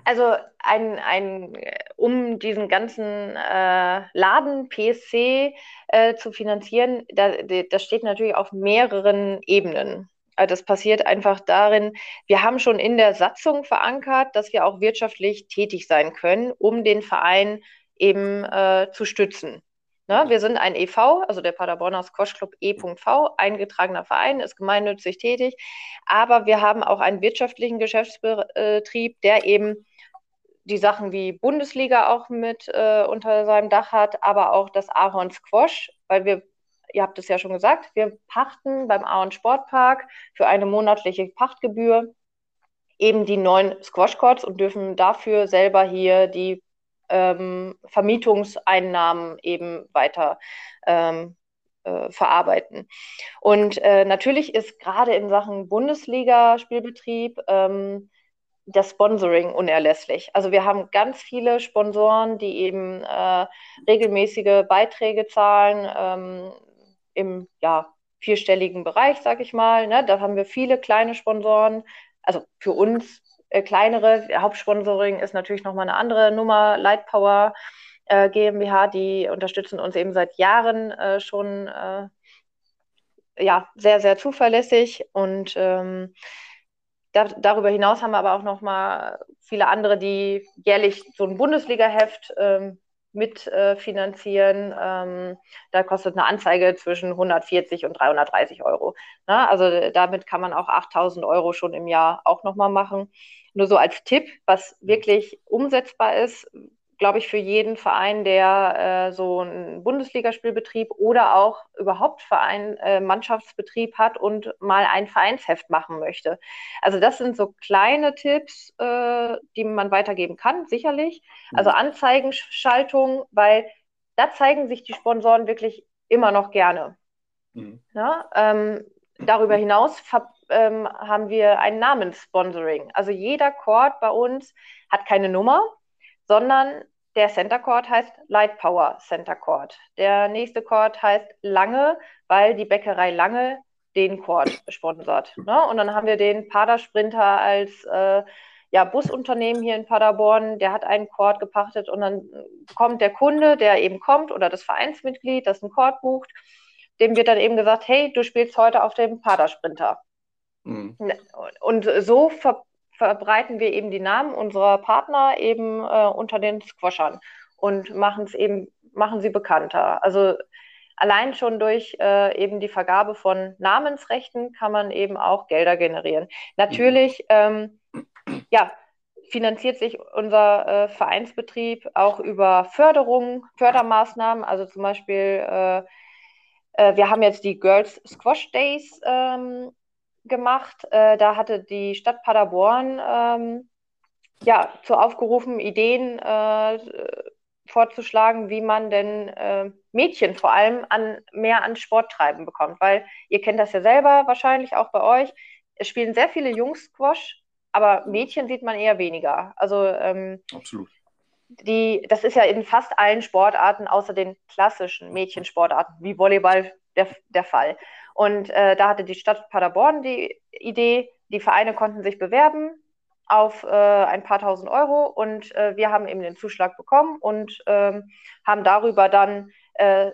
also ein, ein, um diesen ganzen äh, Laden PSC äh, zu finanzieren, das steht natürlich auf mehreren Ebenen. Also das passiert einfach darin, wir haben schon in der Satzung verankert, dass wir auch wirtschaftlich tätig sein können, um den Verein eben äh, zu stützen. Ne? Wir sind ein EV, also der Paderborner Squash Club E.V., eingetragener Verein, ist gemeinnützig tätig, aber wir haben auch einen wirtschaftlichen Geschäftsbetrieb, der eben die Sachen wie Bundesliga auch mit äh, unter seinem Dach hat, aber auch das Ahorn Squash, weil wir ihr habt es ja schon gesagt, wir pachten beim Auen Sportpark für eine monatliche Pachtgebühr eben die neuen Squash-Courts und dürfen dafür selber hier die ähm, Vermietungseinnahmen eben weiter ähm, äh, verarbeiten. Und äh, natürlich ist gerade in Sachen Bundesliga-Spielbetrieb ähm, das Sponsoring unerlässlich. Also wir haben ganz viele Sponsoren, die eben äh, regelmäßige Beiträge zahlen. Ähm, im ja, vierstelligen Bereich, sag ich mal. Ne? Da haben wir viele kleine Sponsoren, also für uns äh, kleinere. Hauptsponsoring ist natürlich nochmal eine andere Nummer, Lightpower äh, GmbH, die unterstützen uns eben seit Jahren äh, schon äh, ja, sehr, sehr zuverlässig und ähm, da, darüber hinaus haben wir aber auch noch mal viele andere, die jährlich so ein Bundesliga-Heft ähm, mitfinanzieren. Äh, ähm, da kostet eine Anzeige zwischen 140 und 330 Euro. Na, also damit kann man auch 8000 Euro schon im Jahr auch nochmal machen. Nur so als Tipp, was wirklich umsetzbar ist, glaube ich, für jeden Verein, der äh, so einen Bundesligaspielbetrieb oder auch überhaupt Verein, äh, Mannschaftsbetrieb hat und mal ein Vereinsheft machen möchte. Also das sind so kleine Tipps, äh, die man weitergeben kann, sicherlich. Also mhm. Anzeigenschaltung, weil da zeigen sich die Sponsoren wirklich immer noch gerne. Mhm. Ja, ähm, darüber hinaus ähm, haben wir ein Namenssponsoring. Also jeder Chord bei uns hat keine Nummer, sondern der Center Court heißt Light Power Center Court. Der nächste Court heißt Lange, weil die Bäckerei Lange den Court sponsert. Ne? Und dann haben wir den Pader Sprinter als äh, ja, Busunternehmen hier in Paderborn, der hat einen Court gepachtet und dann kommt der Kunde, der eben kommt oder das Vereinsmitglied, das einen Court bucht, dem wird dann eben gesagt, hey, du spielst heute auf dem Pader Sprinter. Mhm. Und so ver verbreiten wir eben die Namen unserer Partner eben äh, unter den Squashern und machen es eben, machen sie bekannter. Also allein schon durch äh, eben die Vergabe von Namensrechten kann man eben auch Gelder generieren. Natürlich, ähm, ja, finanziert sich unser äh, Vereinsbetrieb auch über Förderungen, Fördermaßnahmen, also zum Beispiel äh, Äh, wir haben jetzt die Girls Squash Days ähm, gemacht. Äh, da hatte die Stadt Paderborn ähm, ja, zu aufgerufen, Ideen äh, vorzuschlagen, wie man denn äh, Mädchen vor allem an, mehr an Sport treiben bekommt. Weil ihr kennt das ja selber wahrscheinlich auch bei euch. Es spielen sehr viele Jungs Squash, aber Mädchen sieht man eher weniger. Also ähm, Absolut. Die, das ist ja in fast allen Sportarten außer den klassischen Mädchensportarten wie Volleyball der, der Fall. Und äh, da hatte die Stadt Paderborn die Idee, die Vereine konnten sich bewerben auf äh, ein paar tausend Euro und äh, wir haben eben den Zuschlag bekommen und ähm, haben darüber dann äh,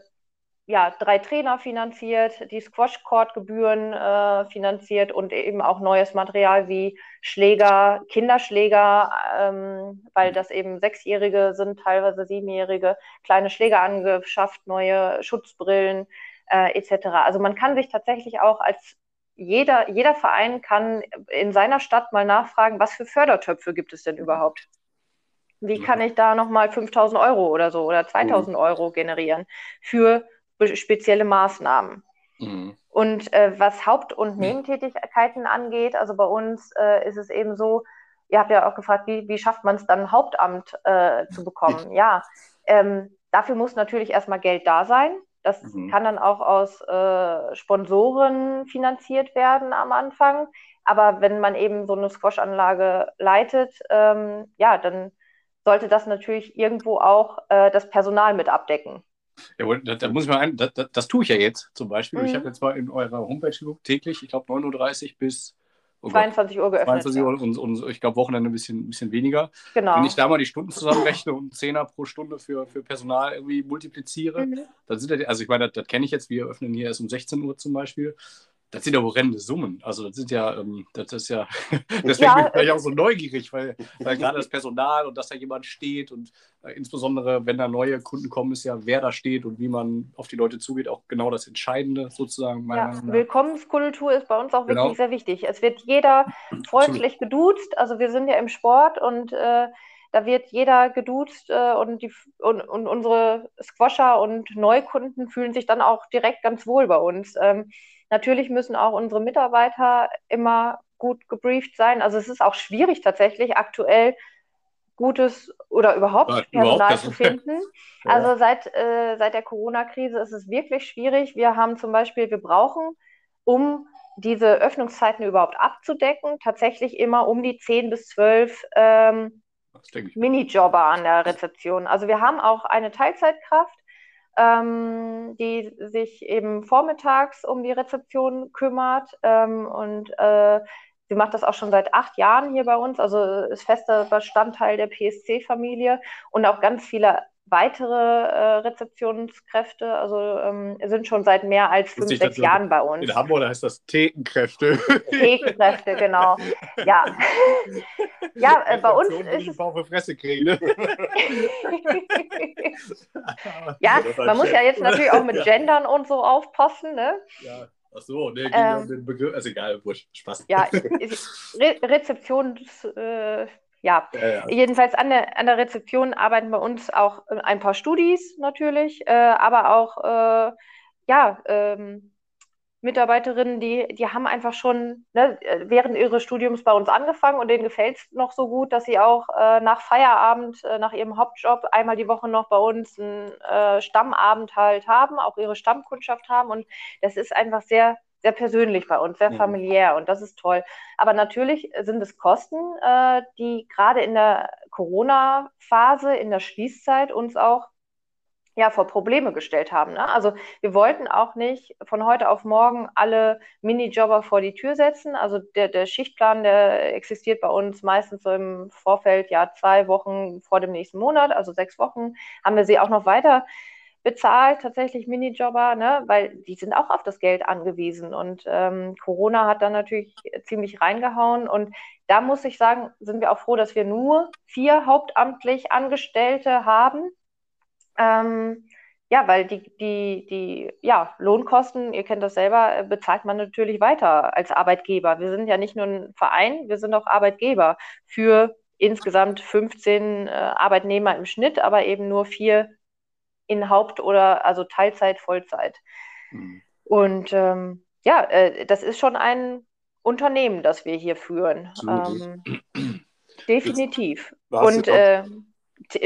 ja, drei Trainer finanziert, die Squash-Court-Gebühren äh, finanziert und eben auch neues Material wie Schläger, Kinderschläger, ähm, weil das eben Sechsjährige sind, teilweise Siebenjährige, kleine Schläger angeschafft, neue Schutzbrillen äh, etc. Also man kann sich tatsächlich auch als jeder, jeder Verein kann in seiner Stadt mal nachfragen, was für Fördertöpfe gibt es denn überhaupt? Wie kann ich da nochmal 5000 Euro oder so oder 2000 Euro generieren für spezielle Maßnahmen? Mhm. Und äh, was Haupt- und Nebentätigkeiten angeht, also bei uns äh, ist es eben so, ihr habt ja auch gefragt, wie, wie schafft man es dann, Hauptamt äh, zu bekommen? Ja, ähm, dafür muss natürlich erstmal Geld da sein. Das mhm. kann dann auch aus äh, Sponsoren finanziert werden am Anfang. Aber wenn man eben so eine Squash-Anlage leitet, ähm, ja, dann sollte das natürlich irgendwo auch äh, das Personal mit abdecken. Ja, da, da, muss ich mal ein, das, das, das, tue ich ja jetzt zum Beispiel. Mhm. Ich habe jetzt mal in eurer Homepage geguckt, täglich, ich glaube 9.30 Uhr bis oh 22 Uhr geöffnet. 22 Uhr und, und, ich glaube Wochenende ein bisschen, bisschen weniger. Genau. Wenn ich da mal die Stunden zusammenrechne und 10er pro Stunde für, für Personal irgendwie multipliziere, mhm. dann sind ja, also ich meine, das, das kenne ich jetzt, wir öffnen hier erst um 16 Uhr zum Beispiel das sind ja horrende Summen. Also das sind ja, ähm, das ist ja, deswegen ja, bin ich auch so neugierig, weil, weil gerade das Personal und dass da jemand steht und äh, insbesondere, wenn da neue Kunden kommen, ist ja, wer da steht und wie man auf die Leute zugeht, auch genau das Entscheidende sozusagen. Ja, Willkommenskultur ist bei uns auch genau. wirklich sehr wichtig. Es wird jeder freundlich geduzt. Also wir sind ja im Sport und äh, da wird jeder geduzt äh, und, die, und, und, unsere Squasher und Neukunden fühlen sich dann auch direkt ganz wohl bei uns. Ähm, Natürlich müssen auch unsere Mitarbeiter immer gut gebrieft sein. Also es ist auch schwierig tatsächlich aktuell gutes oder überhaupt ja, Personal überhaupt zu finden. ja. Also seit, äh, seit der Corona-Krise ist es wirklich schwierig. Wir haben zum Beispiel, wir brauchen, um diese Öffnungszeiten überhaupt abzudecken, tatsächlich immer um die 10 bis 12 ähm, Minijobber an der Rezeption. Also wir haben auch eine Teilzeitkraft, ähm, die sich eben vormittags um die Rezeption kümmert. Ähm, und äh, sie macht das auch schon seit acht Jahren hier bei uns, also ist fester Bestandteil der PSC-Familie und auch ganz viele weitere äh, Rezeptionskräfte, also ähm, sind schon seit mehr als fünf, sechs Jahren bei uns. In Hamburg heißt das Thekenkräfte. Thekenkräfte, genau. Ja, ja äh, bei uns ist es... für Fresse kriegen, ne? ja, man muss ja jetzt natürlich auch mit Gendern und so aufpassen, ne? Ja. Ach so, ne, ähm, den Begriff, also egal, wurscht, Spaß. Ja, Re Rezeptions, äh, ja, ja, ja. jedenfalls an der, an der Rezeption arbeiten bei uns auch äh, ein paar Studis natürlich, äh, aber auch äh, ja, ähm, Mitarbeiterinnen, die, die haben einfach schon ne, während ihres Studiums bei uns angefangen und denen gefällt es noch so gut, dass sie auch äh, nach Feierabend, äh, nach ihrem Hauptjob einmal die Woche noch bei uns einen äh, Stammabend halt haben, auch ihre Stammkundschaft haben und das ist einfach sehr sehr persönlich bei uns, sehr mhm. familiär und das ist toll. Aber natürlich sind es Kosten, äh, die gerade in der Corona-Phase, in der Schließzeit uns auch ja, vor Probleme gestellt haben. Ne? Also wir wollten auch nicht von heute auf morgen alle Minijobber vor die Tür setzen. Also der, der Schichtplan, der existiert bei uns meistens so im Vorfeld, ja, zwei Wochen vor dem nächsten Monat, also sechs Wochen, haben wir sie auch noch weiter bezahlt, tatsächlich Minijobber, ne? weil die sind auch auf das Geld angewiesen. Und ähm, Corona hat dann natürlich ziemlich reingehauen. Und da muss ich sagen, sind wir auch froh, dass wir nur vier hauptamtlich Angestellte haben. Ähm, ja, weil die, die, die ja, Lohnkosten, ihr kennt das selber, äh, bezahlt man natürlich weiter als Arbeitgeber. Wir sind ja nicht nur ein Verein, wir sind auch Arbeitgeber für insgesamt 15 äh, Arbeitnehmer im Schnitt, aber eben nur vier in Haupt- oder also Teilzeit, Vollzeit. Mhm. Und ähm, ja, äh, das ist schon ein Unternehmen, das wir hier führen. Ähm, definitiv. Und äh,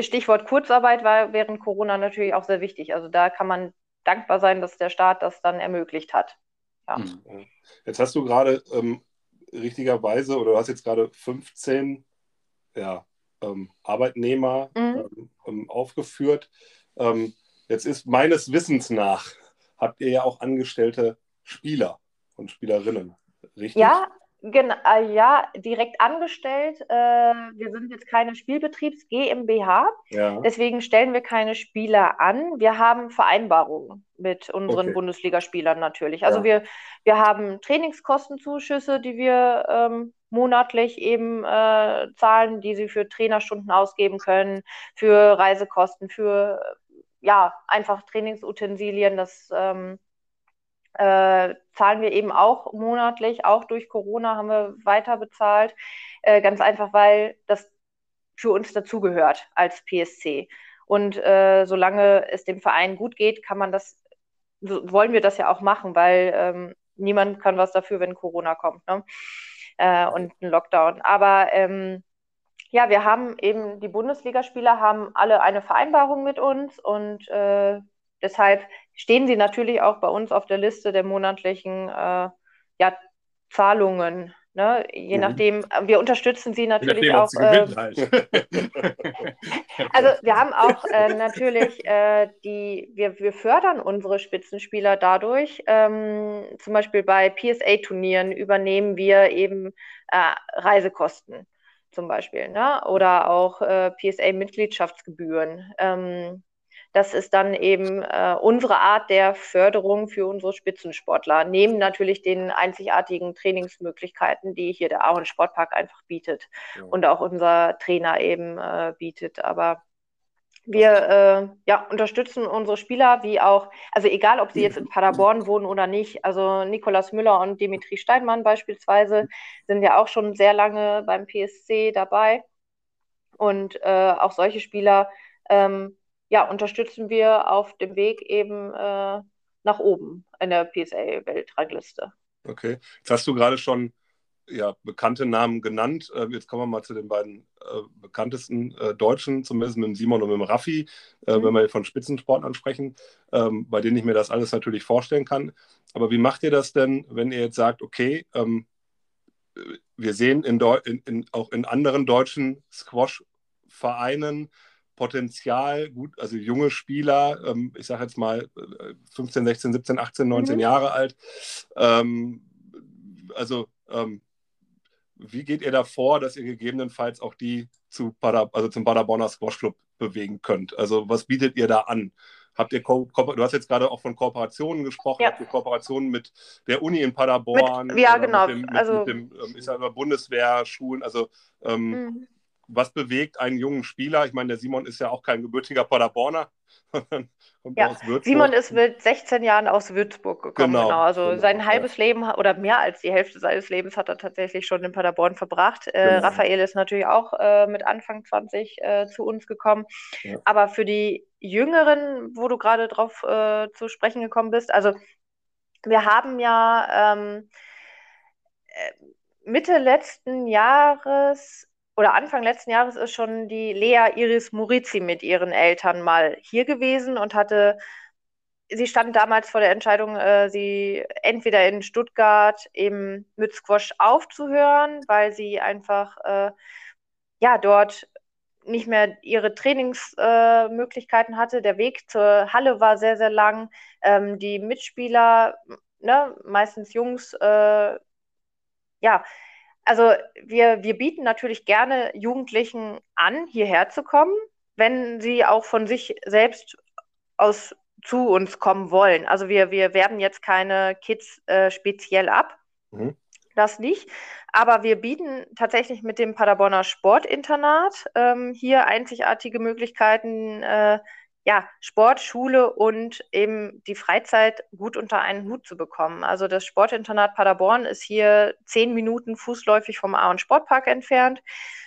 Stichwort Kurzarbeit war während Corona natürlich auch sehr wichtig. Also da kann man dankbar sein, dass der Staat das dann ermöglicht hat. Ja. Mhm. Jetzt hast du gerade ähm, richtigerweise, oder du hast jetzt gerade 15 ja, ähm, Arbeitnehmer mhm. Ähm, ähm, aufgeführt. Ähm, jetzt ist meines Wissens nach, habt ihr ja auch angestellte Spieler und Spielerinnen, richtig? Ja, Genau, ja, direkt angestellt. Äh, wir sind jetzt keine Spielbetriebs GmbH, ja. deswegen stellen wir keine Spieler an. Wir haben Vereinbarungen mit unseren okay. Bundesligaspielern natürlich. Also ja. wir, wir haben Trainingskostenzuschüsse, die wir ähm, monatlich eben äh, zahlen, die sie für Trainerstunden ausgeben können, für Reisekosten, für ja, einfach Trainingsutensilien, das ähm, äh, zahlen wir eben auch monatlich, auch durch Corona haben wir weiter bezahlt. Äh, ganz einfach, weil das für uns dazugehört als PSC. Und äh, solange es dem Verein gut geht, kann man das, so wollen wir das ja auch machen, weil ähm, niemand kann was dafür, wenn Corona kommt ne? Äh, und ein Lockdown. Aber ähm, ja, wir haben eben, die Bundesligaspieler haben alle eine Vereinbarung mit uns und äh, Deshalb stehen sie natürlich auch bei uns auf der Liste der monatlichen äh, ja, Zahlungen. Ne? Je mhm. nachdem, wir unterstützen sie natürlich nachdem, auch. Äh, halt. also wir haben auch äh, natürlich äh, die, wir, wir fördern unsere Spitzenspieler dadurch. Ähm, zum Beispiel bei PSA-Turnieren übernehmen wir eben äh, Reisekosten zum Beispiel, ne? oder auch äh, PSA-Mitgliedschaftsgebühren. Ähm, das ist dann eben äh, unsere Art der Förderung für unsere Spitzensportler, neben natürlich den einzigartigen Trainingsmöglichkeiten, die hier der Ahorn Sportpark einfach bietet ja. und auch unser Trainer eben äh, bietet. Aber wir äh, ja, unterstützen unsere Spieler, wie auch, also egal, ob sie jetzt in Paderborn wohnen oder nicht. Also Nikolas Müller und Dimitri Steinmann beispielsweise sind ja auch schon sehr lange beim PSC dabei. Und äh, auch solche Spieler ähm, ja, unterstützen wir auf dem Weg eben äh, nach oben in der PSA-Weltrangliste. Okay, jetzt hast du gerade schon ja, bekannte Namen genannt. Äh, jetzt kommen wir mal zu den beiden äh, bekanntesten äh, Deutschen, zumindest mit dem Simon und mit dem Raffi, äh, mhm. wenn wir von Spitzensportlern sprechen, ähm, bei denen ich mir das alles natürlich vorstellen kann. Aber wie macht ihr das denn, wenn ihr jetzt sagt, okay, ähm, wir sehen in in, in, auch in anderen deutschen Squash-Vereinen Potenzial, gut, also junge Spieler, ähm, ich sage jetzt mal 15, 16, 17, 18, 19 mhm. Jahre alt. Ähm, also ähm, wie geht ihr da vor, dass ihr gegebenenfalls auch die zu Pader, also zum Paderborner Squash Club bewegen könnt? Also was bietet ihr da an? Habt ihr du hast jetzt gerade auch von Kooperationen gesprochen, ja. habt ihr Kooperationen mit der Uni in Paderborn? Mit, ja, genau. Mit dem, mit, also, mit dem, ähm, ich sage mal, Bundeswehrschulen, also ähm, mhm was bewegt einen jungen Spieler? Ich meine, der Simon ist ja auch kein gebürtiger Paderborner, ja, aus Würzburg. Simon ist mit 16 Jahren aus Würzburg gekommen, genau. genau. Also genau, sein halbes ja. Leben oder mehr als die Hälfte seines Lebens hat er tatsächlich schon in Paderborn verbracht. Äh, genau. Raphael ist natürlich auch äh, mit Anfang 20 äh, zu uns gekommen. Ja. Aber für die Jüngeren, wo du gerade drauf äh, zu sprechen gekommen bist, also wir haben ja ähm, äh, Mitte letzten Jahres oder Anfang letzten Jahres ist schon die Lea Iris Murizi mit ihren Eltern mal hier gewesen und hatte, sie stand damals vor der Entscheidung, äh, sie entweder in Stuttgart eben mit Squash aufzuhören, weil sie einfach äh, ja dort nicht mehr ihre Trainingsmöglichkeiten äh, hatte. Der Weg zur Halle war sehr, sehr lang. Ähm, die Mitspieler, ne, meistens Jungs, äh, ja, also wir, wir bieten natürlich gerne Jugendlichen an, hierher zu kommen, wenn sie auch von sich selbst aus zu uns kommen wollen. Also wir, wir werben jetzt keine Kids äh, speziell ab. Mhm. Das nicht. Aber wir bieten tatsächlich mit dem Paderborner Sportinternat ähm, hier einzigartige Möglichkeiten, äh, ja, Sport, Schule und eben die Freizeit gut unter einen Hut zu bekommen. Also das Sportinternat Paderborn ist hier zehn Minuten fußläufig vom Auen Sportpark entfernt.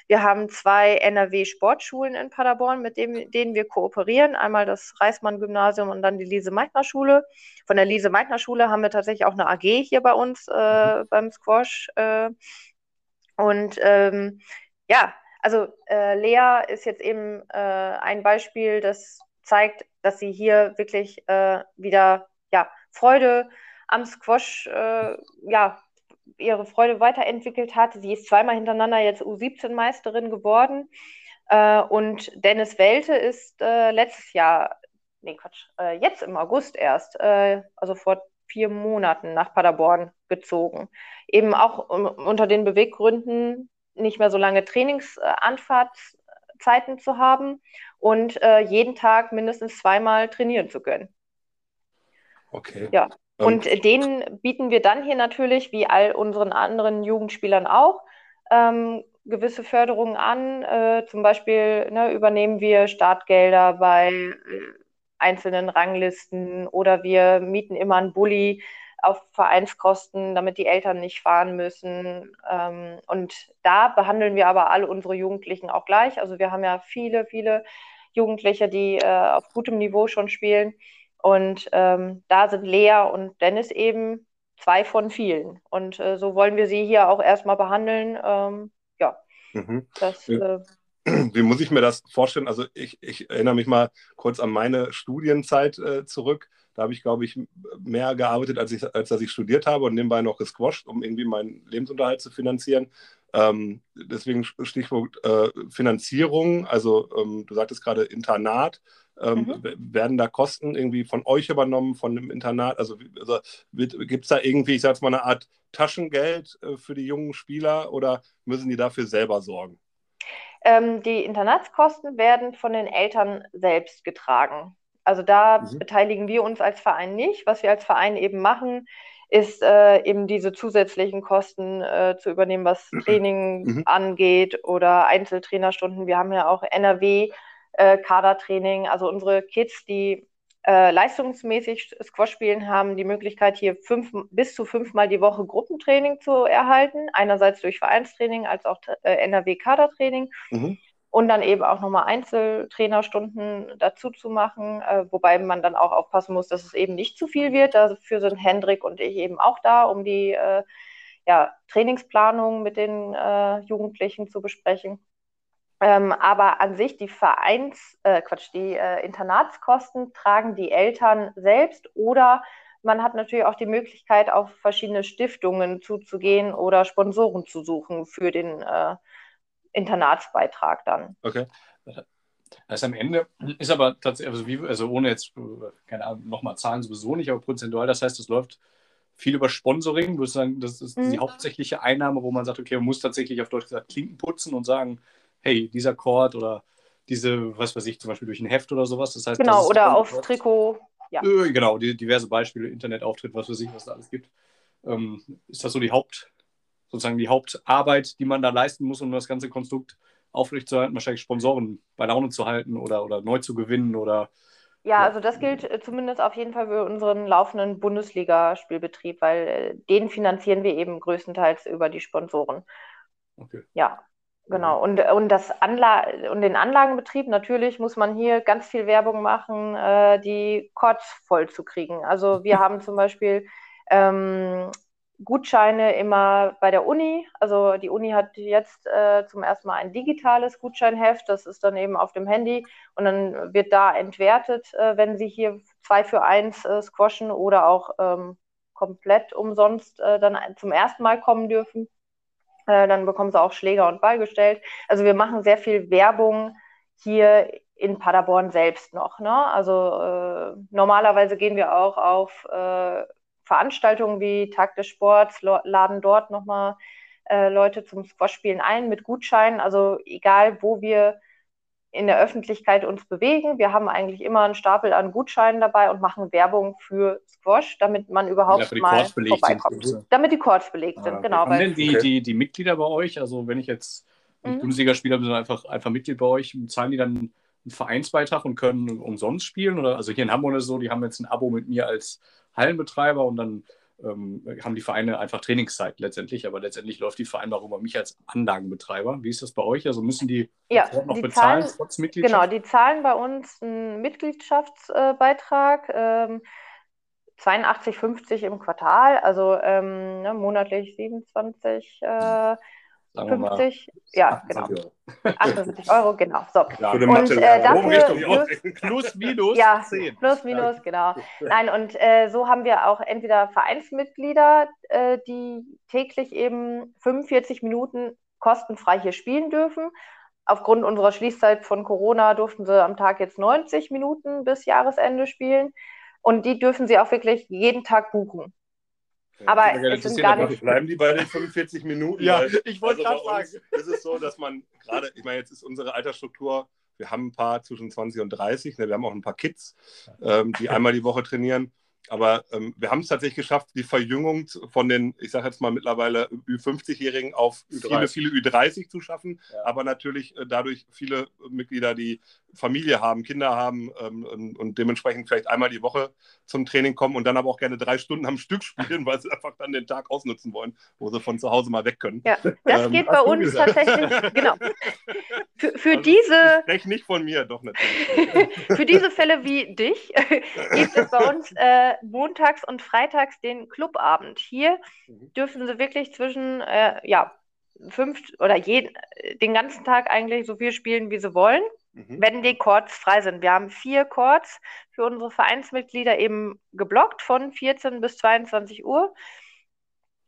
Wir haben zwei NRW-Sportschulen in Paderborn, mit dem, denen wir kooperieren. Einmal das Reismann-Gymnasium und dann die Lise-Meitner-Schule. Von der Lise-Meitner-Schule haben wir tatsächlich auch eine AG hier bei uns äh, mhm. beim Squash. Äh, und ähm, ja, also äh, Lea ist jetzt eben äh, ein Beispiel, das zeigt, dass sie hier wirklich äh, wieder ja, Freude am Squash, äh, ja, ihre Freude weiterentwickelt hat. Sie ist zweimal hintereinander jetzt U17-Meisterin geworden. Äh, und Dennis Welte ist äh, letztes Jahr, nee, Quatsch, äh, jetzt im August erst, äh, also vor vier Monaten nach Paderborn gezogen. Eben auch um, unter den Beweggründen, nicht mehr so lange Trainingsanfahrtszeiten zu haben und äh, jeden Tag mindestens zweimal trainieren zu können. Okay. Ja. Ähm, und ähm, denen bieten wir dann hier natürlich, wie all unseren anderen Jugendspielern auch, ähm, gewisse Förderungen an. Äh, zum Beispiel ne, übernehmen wir Startgelder bei äh, einzelnen Ranglisten oder wir mieten immer einen Bulli auf Vereinskosten, damit die Eltern nicht fahren müssen. Ähm, und da behandeln wir aber alle unsere Jugendlichen auch gleich. Also wir haben ja viele, viele Jugendliche, die äh, auf gutem Niveau schon spielen. Und ähm, da sind Lea und Dennis eben zwei von vielen. Und äh, so wollen wir sie hier auch erstmal behandeln. Ähm, ja. Mhm. Das, äh, Wie muss ich mir das vorstellen? Also ich, ich, erinnere mich mal kurz an meine Studienzeit äh, zurück. Da habe ich, glaube ich, mehr gearbeitet, als, ich, als dass ich studiert habe und nebenbei noch gesquasht, um irgendwie meinen Lebensunterhalt zu finanzieren. Ähm, deswegen Stichwort äh, Finanzierung. Also ähm, du sagtest gerade Internat. Ähm, mhm. Werden da Kosten irgendwie von euch übernommen, von dem Internat? Also, also gibt es da irgendwie, ich sage mal, eine Art Taschengeld äh, für die jungen Spieler oder müssen die dafür selber sorgen? Ähm, die Internatskosten werden von den Eltern selbst getragen. Also da mhm. beteiligen wir uns als Verein nicht. Was wir als Verein eben machen, ist äh, eben diese zusätzlichen Kosten äh, zu übernehmen, was Training mhm. angeht oder Einzeltrainerstunden. Wir haben ja auch NRW äh. Also unsere Kids, die äh, leistungsmäßig Squash spielen, haben die Möglichkeit, hier fünf, bis zu fünfmal die Woche Gruppentraining zu erhalten. Einerseits durch Vereinstraining als auch äh, NRW-Kadertraining. Mhm und dann eben auch nochmal Einzeltrainerstunden dazu zu machen, äh, wobei man dann auch aufpassen muss, dass es eben nicht zu viel wird. Dafür sind Hendrik und ich eben auch da, um die äh, ja, Trainingsplanung mit den äh, Jugendlichen zu besprechen. Ähm, aber an sich die Vereins, äh, Quatsch, die äh, Internatskosten tragen die Eltern selbst oder man hat natürlich auch die Möglichkeit, auf verschiedene Stiftungen zuzugehen oder Sponsoren zu suchen für den äh, Internatsbeitrag dann. Okay. Das heißt, am Ende ist aber tatsächlich, also, wie, also ohne jetzt, keine Ahnung, nochmal Zahlen sowieso nicht, aber prozentual, das heißt, es läuft viel über Sponsoring. Würde sagen, das ist mhm. die hauptsächliche Einnahme, wo man sagt, okay, man muss tatsächlich auf Deutsch gesagt Klinken putzen und sagen, hey, dieser Chord oder diese, was weiß ich, zum Beispiel durch ein Heft oder sowas. Das heißt, genau, das oder auf Trikot. Ja. Äh, genau, die, diverse Beispiele, Internetauftritt, was weiß ich, was da alles gibt. Ähm, ist das so die Haupt, sozusagen die Hauptarbeit, die man da leisten muss, um das ganze Konstrukt aufrechtzuerhalten, wahrscheinlich Sponsoren bei Laune zu halten oder, oder neu zu gewinnen oder. Ja, also das gilt äh, zumindest auf jeden Fall für unseren laufenden Bundesliga-Spielbetrieb, weil äh, den finanzieren wir eben größtenteils über die Sponsoren. Okay. Ja, genau. Und, und, das Anla und den Anlagenbetrieb, natürlich muss man hier ganz viel Werbung machen, äh, die Courts voll zu kriegen. Also wir haben zum Beispiel ähm, Gutscheine immer bei der Uni. Also die Uni hat jetzt äh, zum ersten Mal ein digitales Gutscheinheft. Das ist dann eben auf dem Handy und dann wird da entwertet, äh, wenn Sie hier zwei für eins äh, squashen oder auch ähm, komplett umsonst äh, dann zum ersten Mal kommen dürfen. Äh, dann bekommen Sie auch Schläger und Ball gestellt. Also wir machen sehr viel Werbung hier in Paderborn selbst noch. Ne? Also äh, normalerweise gehen wir auch auf Veranstaltungen wie Tag des Sports laden dort nochmal äh, Leute zum Squash-Spielen ein mit Gutscheinen. Also egal, wo wir in der Öffentlichkeit uns bewegen, wir haben eigentlich immer einen Stapel an Gutscheinen dabei und machen Werbung für Squash, damit man überhaupt ja, mal vorbeikommt. Sind. Damit die Courts belegt sind, ah, genau. Haben denn die, okay. die, die Mitglieder bei euch, also wenn ich jetzt nicht mhm. Bundesligaspieler bin, sondern einfach, einfach Mitglied bei euch, zahlen die dann einen Vereinsbeitrag und können umsonst spielen? Oder also hier in Hamburg ist es so, die haben jetzt ein Abo mit mir als Hallenbetreiber und dann ähm, haben die Vereine einfach Trainingszeit letztendlich, aber letztendlich läuft die Vereinbarung über mich als Anlagenbetreiber. Wie ist das bei euch? Also müssen die ja, noch die bezahlen, zahlen, trotz Mitgliedschaft? Genau, die zahlen bei uns einen Mitgliedschaftsbeitrag. Ähm, 82,50 im Quartal, also ähm, ne, monatlich 27, äh, 50, ja, genau. Euro. 78 Euro, genau. So. Ja, und äh, dafür plus, plus, minus ja, 10. Plus, minus, genau. Nein, und äh, so haben wir auch entweder Vereinsmitglieder, äh, die täglich eben 45 Minuten kostenfrei hier spielen dürfen. Aufgrund unserer Schließzeit von Corona durften sie am Tag jetzt 90 Minuten bis Jahresende spielen. Und die dürfen sie auch wirklich jeden Tag buchen. Aber es sind gar nicht. Bleiben die bei den 45 Minuten? ja, ich wollte also gerade sagen. Ist es so, dass man gerade, ich meine, jetzt ist unsere Altersstruktur, wir haben ein paar zwischen 20 und 30, ne, wir haben auch ein paar Kids, ähm, die einmal die Woche trainieren. Aber ähm, wir haben es tatsächlich geschafft, die Verjüngung von den, ich sage jetzt mal mittlerweile Ü50-Jährigen auf Ü30. viele, viele Ü30 zu schaffen. Ja. Aber natürlich äh, dadurch viele Mitglieder, die Familie haben, Kinder haben ähm, und, und, dementsprechend vielleicht einmal die Woche zum Training kommen und dann aber auch gerne drei Stunden am Stück spielen, weil sie einfach dann den Tag ausnutzen wollen, wo sie von zu Hause mal weg können. Ja, das ähm, geht bei uns gesagt. tatsächlich, genau. Für, für also, diese. Ich nicht von mir, doch natürlich. für diese Fälle wie dich gibt es bei uns äh, montags und freitags den Clubabend. Hier mhm. dürfen sie wirklich zwischen, äh, ja, fünf oder jeden, den ganzen Tag eigentlich so viel spielen, wie sie wollen, mhm. wenn die Chords frei sind. Wir haben vier Chords für unsere Vereinsmitglieder eben geblockt von 14 bis 22 Uhr.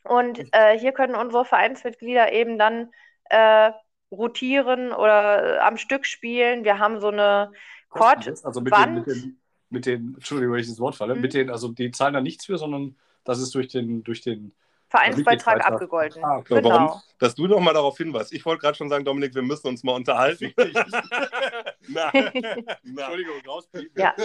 Und mhm. äh, hier können unsere Vereinsmitglieder eben dann äh, rotieren oder äh, am Stück spielen. Wir haben so eine Chordwand. Also mit den, mit den mit den, Entschuldigung, wenn ich das Wort falle, mhm. mit den, also die zahlen da nichts für, sondern das ist durch den, durch den Vereinsbeitrag abgegolten. Ah, genau. Warum, dass du doch mal darauf hinweist. Ich wollte gerade schon sagen, Dominik, wir müssen uns mal unterhalten. na, na. Entschuldigung, rauspiepen. Ja.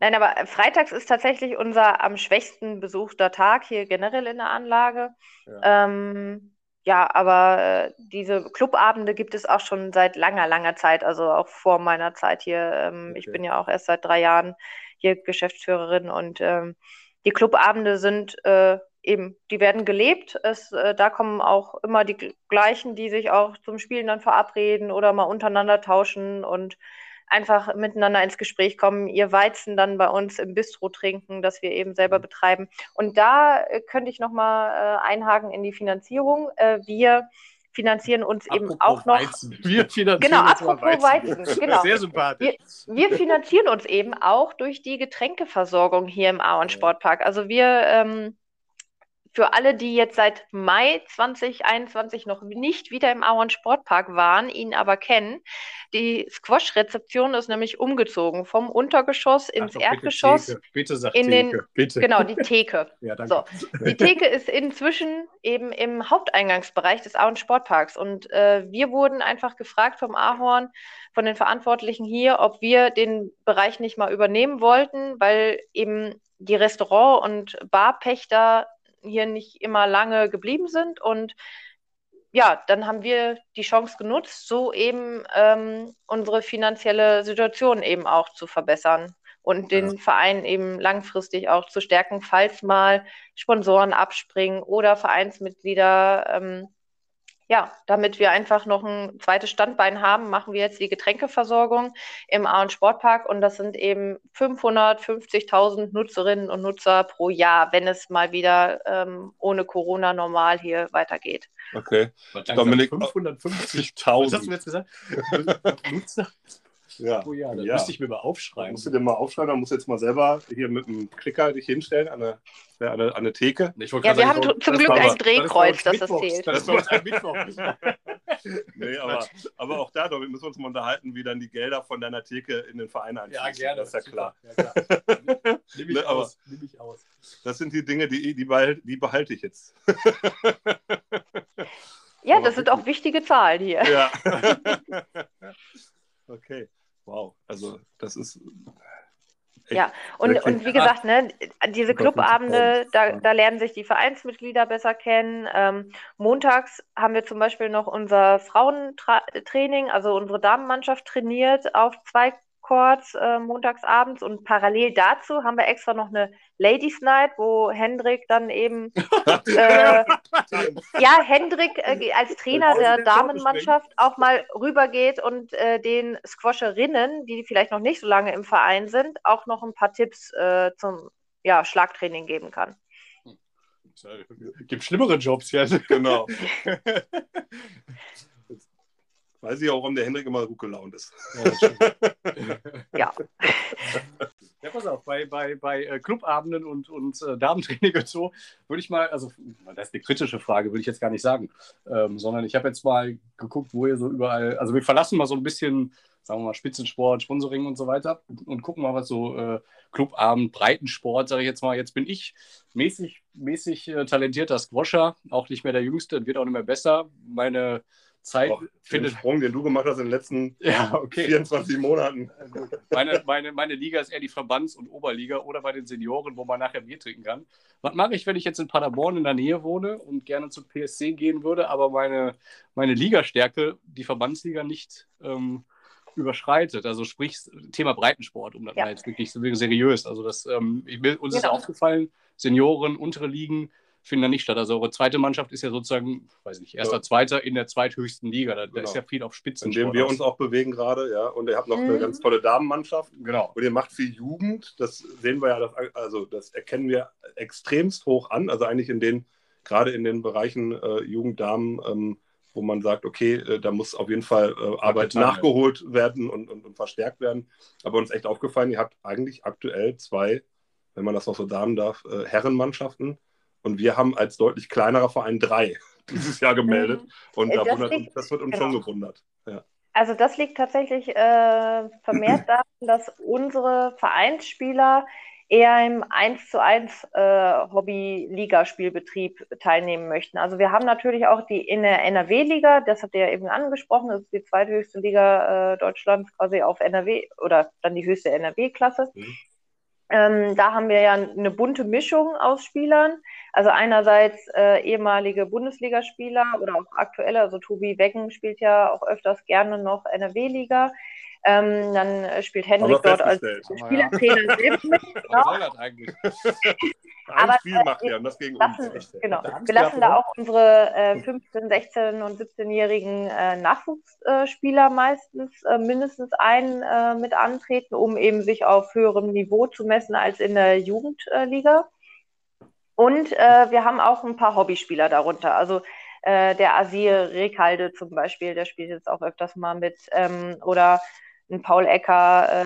Nein, aber freitags ist tatsächlich unser am schwächsten besuchter Tag hier generell in der Anlage. Ja. Ähm, ja, aber äh, diese Clubabende gibt es auch schon seit langer, langer Zeit, also auch vor meiner Zeit hier. Ähm, okay. Ich bin ja auch erst seit drei Jahren hier Geschäftsführerin und ähm, die Clubabende sind äh, eben, die werden gelebt. Es, äh, da kommen auch immer die gleichen, die sich auch zum Spielen dann verabreden oder mal untereinander tauschen und einfach miteinander ins Gespräch kommen, ihr Weizen dann bei uns im Bistro trinken, das wir eben selber mhm. betreiben. Und da äh, könnte ich nochmal äh, einhaken in die Finanzierung. Äh, wir finanzieren uns apropos eben auch noch. Weizen. Wir finanzieren genau, apropos Weizen. Weizen. Genau. Sehr sympathisch. Wir, wir, finanzieren uns eben auch durch die Getränkeversorgung hier im Auen Sportpark. Also wir ähm, für alle, die jetzt seit Mai 2021 noch nicht wieder im Auern Sportpark waren, ihn aber kennen, die Squash-Rezeption ist nämlich umgezogen vom Untergeschoss ins Ach, Erdgeschoss. Bitte, bitte sag in Theke, den, bitte. Genau, die Theke. ja, danke. So. Die Theke ist inzwischen eben im Haupteingangsbereich des Auern Sportparks. Und äh, wir wurden einfach gefragt vom Ahorn, von den Verantwortlichen hier, ob wir den Bereich nicht mal übernehmen wollten, weil eben die Restaurant- und Barpächter hier nicht immer lange geblieben sind. Und ja, dann haben wir die Chance genutzt, so eben ähm, unsere finanzielle Situation eben auch zu verbessern und den ja. Verein eben langfristig auch zu stärken, falls mal Sponsoren abspringen oder Vereinsmitglieder ähm, ja, damit wir einfach noch ein zweites Standbein haben, machen wir jetzt die Getränkeversorgung im Auen Sportpark und das sind eben 550.000 Nutzerinnen und Nutzer pro Jahr, wenn es mal wieder ähm, ohne Corona normal hier weitergeht. Okay. Dominik, 550.000. Was hast du jetzt gesagt? Nutzer? Ja. Oh ja, das ja. müsste ich mir mal aufschreiben. Musst du dir mal aufschreiben, dann musst du jetzt mal selber hier mit einem Klicker dich hinstellen an eine, an eine, an eine Theke. ja, wir sagen, haben zum Glück ein Drehkreuz, das das zählt. Das uns ein Mittwoch. nee, aber, aber auch da, damit müssen wir uns mal unterhalten, wie dann die Gelder von deiner Theke in den Verein einfließen. Ja, gerne. Das ist ja klar. Ja, klar. Nehme ich, ne, aus. Nehm ich aus. Das sind die Dinge, die, die, behalte, die behalte ich jetzt. ja, das sind auch wichtige Zahlen hier. Ja. okay. Wow, also das ist ja, und, und wie gesagt, ne, diese Clubabende, da, da lernen sich die Vereinsmitglieder besser kennen. Ähm, montags haben wir zum Beispiel noch unser Frauentraining, also unsere Damenmannschaft trainiert auf zwei Courts äh, montagsabends und parallel dazu haben wir extra noch eine Ladies Night, wo Hendrik dann eben äh, ja Hendrik äh, als Trainer der Damenmannschaft auch mal rübergeht und äh, den Squasherinnen, die vielleicht noch nicht so lange im Verein sind, auch noch ein paar Tipps äh, zum ja, Schlagtraining geben kann. Gibt schlimmere Jobs jetzt. Genau. Weiß ich auch, warum der Hendrik immer gut gelaunt ist. Ja. ja. pass auf, bei, bei, bei äh, Clubabenden und, und äh, Damentraining und so würde ich mal, also das ist eine kritische Frage, würde ich jetzt gar nicht sagen, ähm, sondern ich habe jetzt mal geguckt, wo ihr so überall, also wir verlassen mal so ein bisschen, sagen wir mal, Spitzensport, Sponsoring und so weiter und gucken mal, was so äh, Clubabend, Breitensport, sage ich jetzt mal, jetzt bin ich mäßig, mäßig äh, talentierter Squasher, auch nicht mehr der Jüngste, wird auch nicht mehr besser. Meine Zeit Boah, findet. Den Sprung, den du gemacht hast in den letzten ja, okay. 24 Monaten. Meine, meine, meine Liga ist eher die Verbands- und Oberliga oder bei den Senioren, wo man nachher Bier trinken kann. Was mache ich, wenn ich jetzt in Paderborn in der Nähe wohne und gerne zum PSC gehen würde, aber meine, meine Ligastärke, die Verbandsliga, nicht ähm, überschreitet? Also sprich, Thema Breitensport, um das ja. mal jetzt wirklich seriös. Also das, ähm, ich, uns genau. ist aufgefallen, Senioren, untere Ligen, finden da nicht statt. Also eure zweite Mannschaft ist ja sozusagen, weiß nicht, erster, ja. zweiter in der zweithöchsten Liga. Da, genau. da, ist ja viel auf Spitzen. In dem wir aus. uns auch bewegen gerade, ja. Und ihr habt noch mhm. eine ganz tolle Damenmannschaft. Genau. Und ihr macht viel Jugend. Das sehen wir ja, das, also das erkennen wir extremst hoch an. Also eigentlich in den, gerade in den Bereichen äh, Jugend, Damen, ähm, wo man sagt, okay, äh, da muss auf jeden Fall äh, Arbeit nachgeholt werden und, und, und, verstärkt werden. Aber uns echt aufgefallen, ihr habt eigentlich aktuell zwei, wenn man das noch so sagen darf, äh, Herrenmannschaften und wir haben als deutlich kleinerer Verein drei dieses Jahr gemeldet. Mhm. Und da das, wundert, liegt, das, wird uns genau. schon gewundert. Ja. Also das liegt tatsächlich äh, vermehrt daran, dass unsere Vereinsspieler eher im 1 zu 1 äh, Hobby-Ligaspielbetrieb teilnehmen möchten. Also wir haben natürlich auch die in der NRW-Liga, das habt ihr ja eben angesprochen, das ist die zweithöchste Liga äh, Deutschlands quasi auf NRW oder dann die höchste NRW-Klasse. Mhm. Ähm, da haben wir ja eine bunte Mischung aus Spielern. Also einerseits äh, ehemalige Bundesligaspieler oder auch aktuelle, also Tobi Becken spielt ja auch öfters gerne noch NRW-Liga. Ähm, dann äh, spielt Henrik dort als Spielertrainer selbst mit. Genau. Was soll das eigentlich? Ein Aber, Spiel macht er und das gegen lassen, uns. Genau. Wir lassen da auch unsere äh, 15, 16 und 17-jährigen äh, Nachwuchsspieler meistens äh, mindestens einen äh, mit antreten, um eben sich auf höherem Niveau zu messen als in der Jugendliga. Und äh, wir haben auch ein paar Hobbyspieler darunter. Also äh, der Asir Rekalde zum Beispiel, der spielt jetzt auch öfters mal mit. Ähm, oder ein Paul Ecker,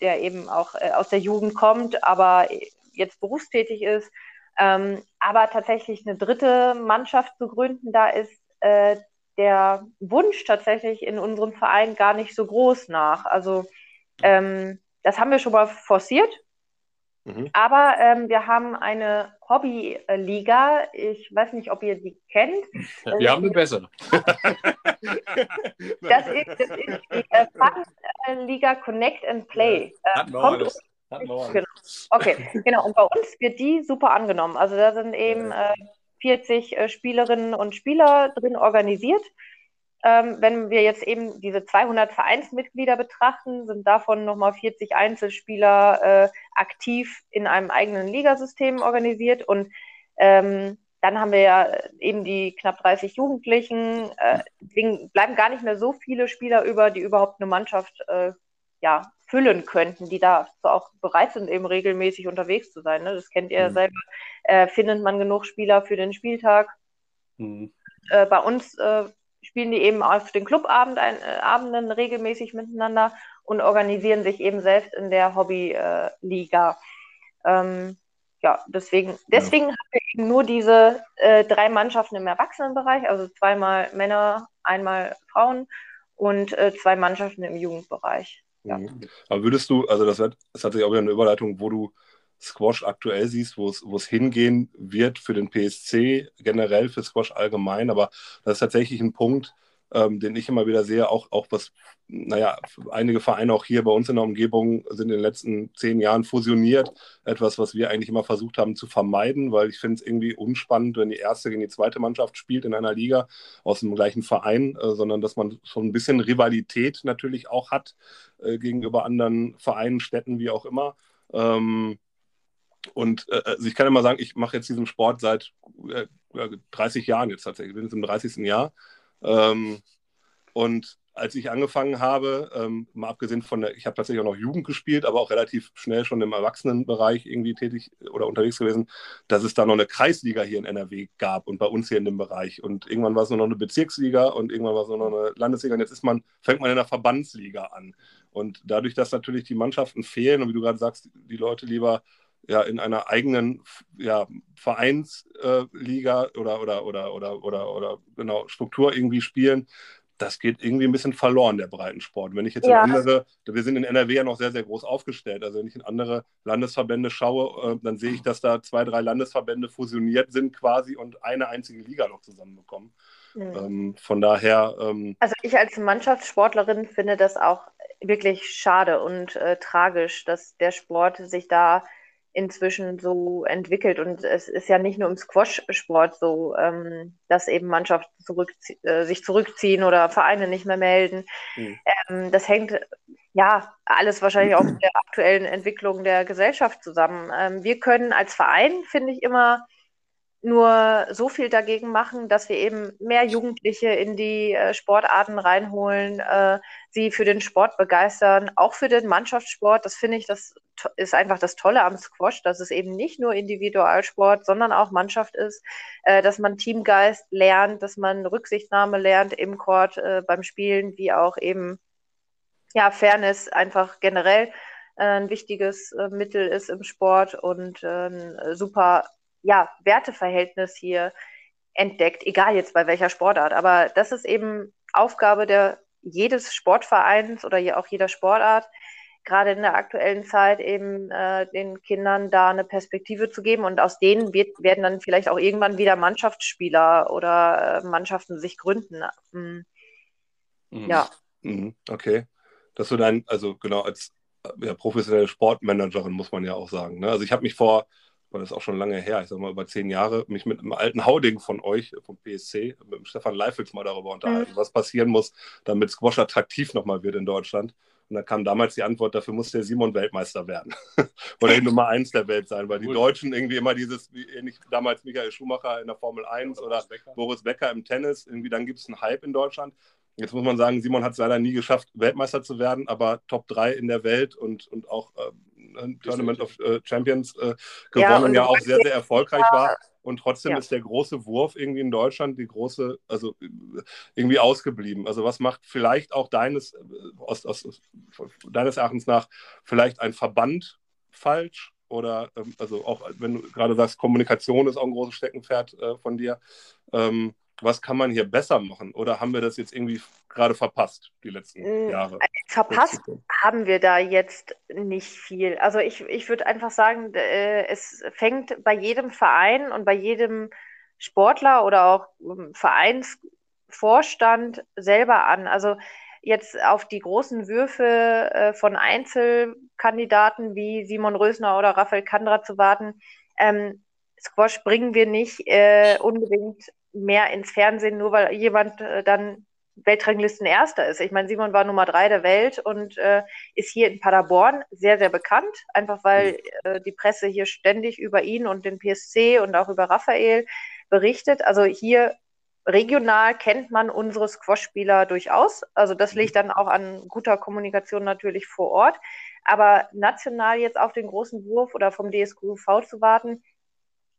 der eben auch aus der Jugend kommt, aber jetzt berufstätig ist. Ähm, aber tatsächlich eine dritte Mannschaft zu gründen, da ist äh, der Wunsch tatsächlich in unserem Verein gar nicht so groß nach. Also ähm, das haben wir schon mal forciert. Mhm. Aber ähm, wir haben eine Hobbyliga. Ich weiß nicht, ob ihr die kennt. Ja, wir haben eine bessere. das, ist, das ist die äh, Fun Liga Connect and Play. Äh, kommt, Genau. Okay, genau. Und bei uns wird die super angenommen. Also da sind eben äh, 40 äh, Spielerinnen und Spieler drin organisiert. Ähm, wenn wir jetzt eben diese 200 Vereinsmitglieder betrachten, sind davon nochmal 40 Einzelspieler äh, aktiv in einem eigenen Ligasystem organisiert. Und ähm, dann haben wir ja eben die knapp 30 Jugendlichen. Äh, deswegen bleiben gar nicht mehr so viele Spieler über, die überhaupt eine Mannschaft äh, ja, füllen könnten, die da auch bereit sind, eben regelmäßig unterwegs zu sein. Ne? Das kennt ihr mhm. selber. Äh, findet man genug Spieler für den Spieltag? Mhm. Äh, bei uns äh, spielen die eben auf den Clubabenden äh, regelmäßig miteinander und organisieren sich eben selbst in der Hobbyliga. Ähm, ja, deswegen, deswegen ja. haben wir eben nur diese äh, drei Mannschaften im Erwachsenenbereich, also zweimal Männer, einmal Frauen und äh, zwei Mannschaften im Jugendbereich. Ja. Mhm. Aber würdest du, also das, wird, das hat sich auch wieder eine Überleitung, wo du Squash aktuell siehst, wo es, wo es hingehen wird für den PSC, generell für Squash allgemein, aber das ist tatsächlich ein Punkt, ähm, den ich immer wieder sehe, auch, auch was, naja, einige Vereine auch hier bei uns in der Umgebung sind in den letzten zehn Jahren fusioniert. Etwas, was wir eigentlich immer versucht haben zu vermeiden, weil ich finde es irgendwie unspannend, wenn die erste gegen die zweite Mannschaft spielt in einer Liga aus dem gleichen Verein, äh, sondern dass man schon ein bisschen Rivalität natürlich auch hat äh, gegenüber anderen Vereinen, Städten, wie auch immer. Ähm, und äh, also ich kann immer sagen, ich mache jetzt diesen Sport seit äh, 30 Jahren jetzt tatsächlich. Ich bin jetzt im 30. Jahr. Ähm, und als ich angefangen habe, ähm, mal abgesehen von der, ich habe tatsächlich auch noch Jugend gespielt, aber auch relativ schnell schon im Erwachsenenbereich irgendwie tätig oder unterwegs gewesen, dass es da noch eine Kreisliga hier in NRW gab und bei uns hier in dem Bereich. Und irgendwann war es nur noch eine Bezirksliga und irgendwann war es nur noch eine Landesliga und jetzt ist man, fängt man in der Verbandsliga an. Und dadurch, dass natürlich die Mannschaften fehlen und wie du gerade sagst, die Leute lieber ja in einer eigenen ja, Vereinsliga äh, oder, oder, oder, oder, oder, oder genau, Struktur irgendwie spielen, das geht irgendwie ein bisschen verloren, der Breitensport. Wenn ich jetzt ja. in andere, wir sind in NRW ja noch sehr, sehr groß aufgestellt. Also wenn ich in andere Landesverbände schaue, äh, dann sehe ich, dass da zwei, drei Landesverbände fusioniert sind quasi und eine einzige Liga noch zusammenbekommen. Mhm. Ähm, von daher. Ähm, also ich als Mannschaftssportlerin finde das auch wirklich schade und äh, tragisch, dass der Sport sich da inzwischen so entwickelt. Und es ist ja nicht nur im Squash-Sport so, ähm, dass eben Mannschaften zurückzie äh, sich zurückziehen oder Vereine nicht mehr melden. Mhm. Ähm, das hängt ja alles wahrscheinlich auch mit der aktuellen Entwicklung der Gesellschaft zusammen. Ähm, wir können als Verein, finde ich, immer nur so viel dagegen machen, dass wir eben mehr Jugendliche in die äh, Sportarten reinholen, äh, sie für den Sport begeistern, auch für den Mannschaftssport. Das finde ich, das ist einfach das Tolle am Squash, dass es eben nicht nur Individualsport, sondern auch Mannschaft ist, äh, dass man Teamgeist lernt, dass man Rücksichtnahme lernt im Court äh, beim Spielen, wie auch eben ja Fairness einfach generell äh, ein wichtiges äh, Mittel ist im Sport und ein super ja, Werteverhältnis hier entdeckt, egal jetzt bei welcher Sportart. Aber das ist eben Aufgabe der jedes Sportvereins oder auch jeder Sportart, gerade in der aktuellen Zeit eben äh, den Kindern da eine Perspektive zu geben. Und aus denen wird, werden dann vielleicht auch irgendwann wieder Mannschaftsspieler oder äh, Mannschaften sich gründen. Mhm. Mhm. Ja. Mhm. Okay. Dass du dann, also genau, als ja, professionelle Sportmanagerin muss man ja auch sagen. Ne? Also ich habe mich vor weil das ist auch schon lange her, ich sag mal über zehn Jahre, mich mit einem alten Hauding von euch, vom PSC, mit dem Stefan Leifels mal darüber unterhalten, mhm. was passieren muss, damit Squash attraktiv nochmal wird in Deutschland. Und da kam damals die Antwort, dafür muss der Simon Weltmeister werden. Oder die Nummer eins der Welt sein, weil die cool. Deutschen irgendwie immer dieses, wie ähnlich damals Michael Schumacher in der Formel 1 oder, oder Becker. Boris Becker im Tennis, irgendwie dann gibt es einen Hype in Deutschland. Jetzt muss man sagen, Simon hat es leider nie geschafft, Weltmeister zu werden, aber Top 3 in der Welt und, und auch äh, Tournament of äh, Champions äh, gewonnen, ja, ja auch sehr, sehr erfolgreich war. Und trotzdem ja. ist der große Wurf irgendwie in Deutschland, die große, also irgendwie ausgeblieben. Also was macht vielleicht auch deines, äh, aus, aus, deines Erachtens nach, vielleicht ein Verband falsch? Oder ähm, also auch wenn du gerade sagst, Kommunikation ist auch ein großes Steckenpferd äh, von dir. Ähm, was kann man hier besser machen? Oder haben wir das jetzt irgendwie gerade verpasst, die letzten mm, Jahre? Verpasst haben wir da jetzt nicht viel. Also ich, ich würde einfach sagen, äh, es fängt bei jedem Verein und bei jedem Sportler oder auch ähm, Vereinsvorstand selber an. Also jetzt auf die großen Würfe äh, von Einzelkandidaten wie Simon Rösner oder Raphael Kandra zu warten. Ähm, Squash bringen wir nicht äh, unbedingt mehr ins Fernsehen, nur weil jemand äh, dann Weltranglisten Erster ist. Ich meine, Simon war Nummer drei der Welt und äh, ist hier in Paderborn sehr, sehr bekannt, einfach weil äh, die Presse hier ständig über ihn und den PSC und auch über Raphael berichtet. Also hier regional kennt man unsere Squash-Spieler durchaus. Also das liegt dann auch an guter Kommunikation natürlich vor Ort. Aber national jetzt auf den großen Wurf oder vom DSQV zu warten,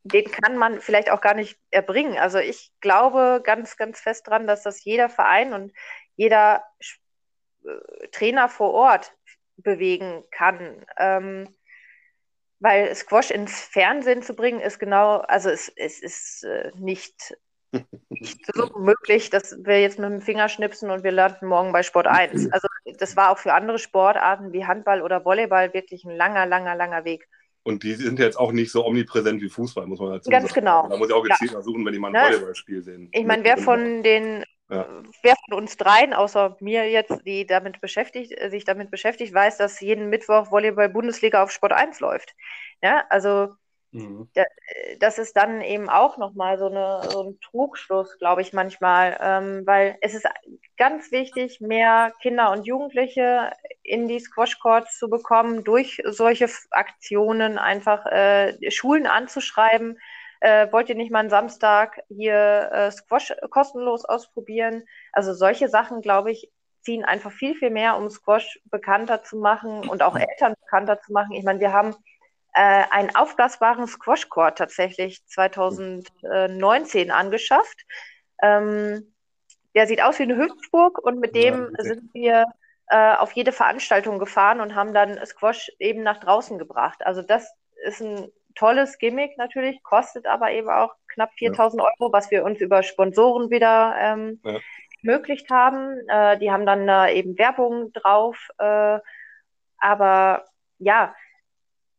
den kann man vielleicht auch gar nicht erbringen. Also ich glaube ganz, ganz fest dran, dass das jeder Verein und jeder äh, Trainer vor Ort bewegen kann. Ähm, weil Squash ins Fernsehen zu bringen, ist genau, also es, es ist äh, nicht, nicht so möglich, dass wir jetzt mit dem Finger schnipsen und wir landen morgen bei Sport 1. Also das war auch für andere Sportarten wie Handball oder Volleyball wirklich ein langer, langer, langer Weg. Und die sind jetzt auch nicht so omnipräsent wie Fußball, muss man dazu Ganz sagen. genau. Da muss ich auch gezielt ja. suchen, wenn die mal ein ne? Volleyballspiel sehen. Ich meine, wer von den ja. wer von uns dreien, außer mir jetzt, die damit beschäftigt, äh, sich damit beschäftigt, weiß, dass jeden Mittwoch Volleyball-Bundesliga auf Sport 1 läuft. Ja, also mhm. das ist dann eben auch nochmal so, so ein Trugschluss, glaube ich, manchmal, ähm, weil es ist ganz wichtig, mehr Kinder und Jugendliche in die Squash-Courts zu bekommen, durch solche Aktionen einfach äh, Schulen anzuschreiben, äh, wollt ihr nicht mal einen Samstag hier äh, Squash kostenlos ausprobieren? Also solche Sachen, glaube ich, ziehen einfach viel, viel mehr, um Squash bekannter zu machen und auch Eltern bekannter zu machen. Ich meine, wir haben äh, einen aufblasbaren Squash-Court tatsächlich 2019 angeschafft. Ähm, der sieht aus wie eine Hüpfburg und mit dem ja, sind wir äh, auf jede Veranstaltung gefahren und haben dann Squash eben nach draußen gebracht. Also das ist ein tolles Gimmick natürlich, kostet aber eben auch knapp 4000 ja. Euro, was wir uns über Sponsoren wieder ähm, ja. ermöglicht haben. Äh, die haben dann äh, eben Werbung drauf. Äh, aber ja,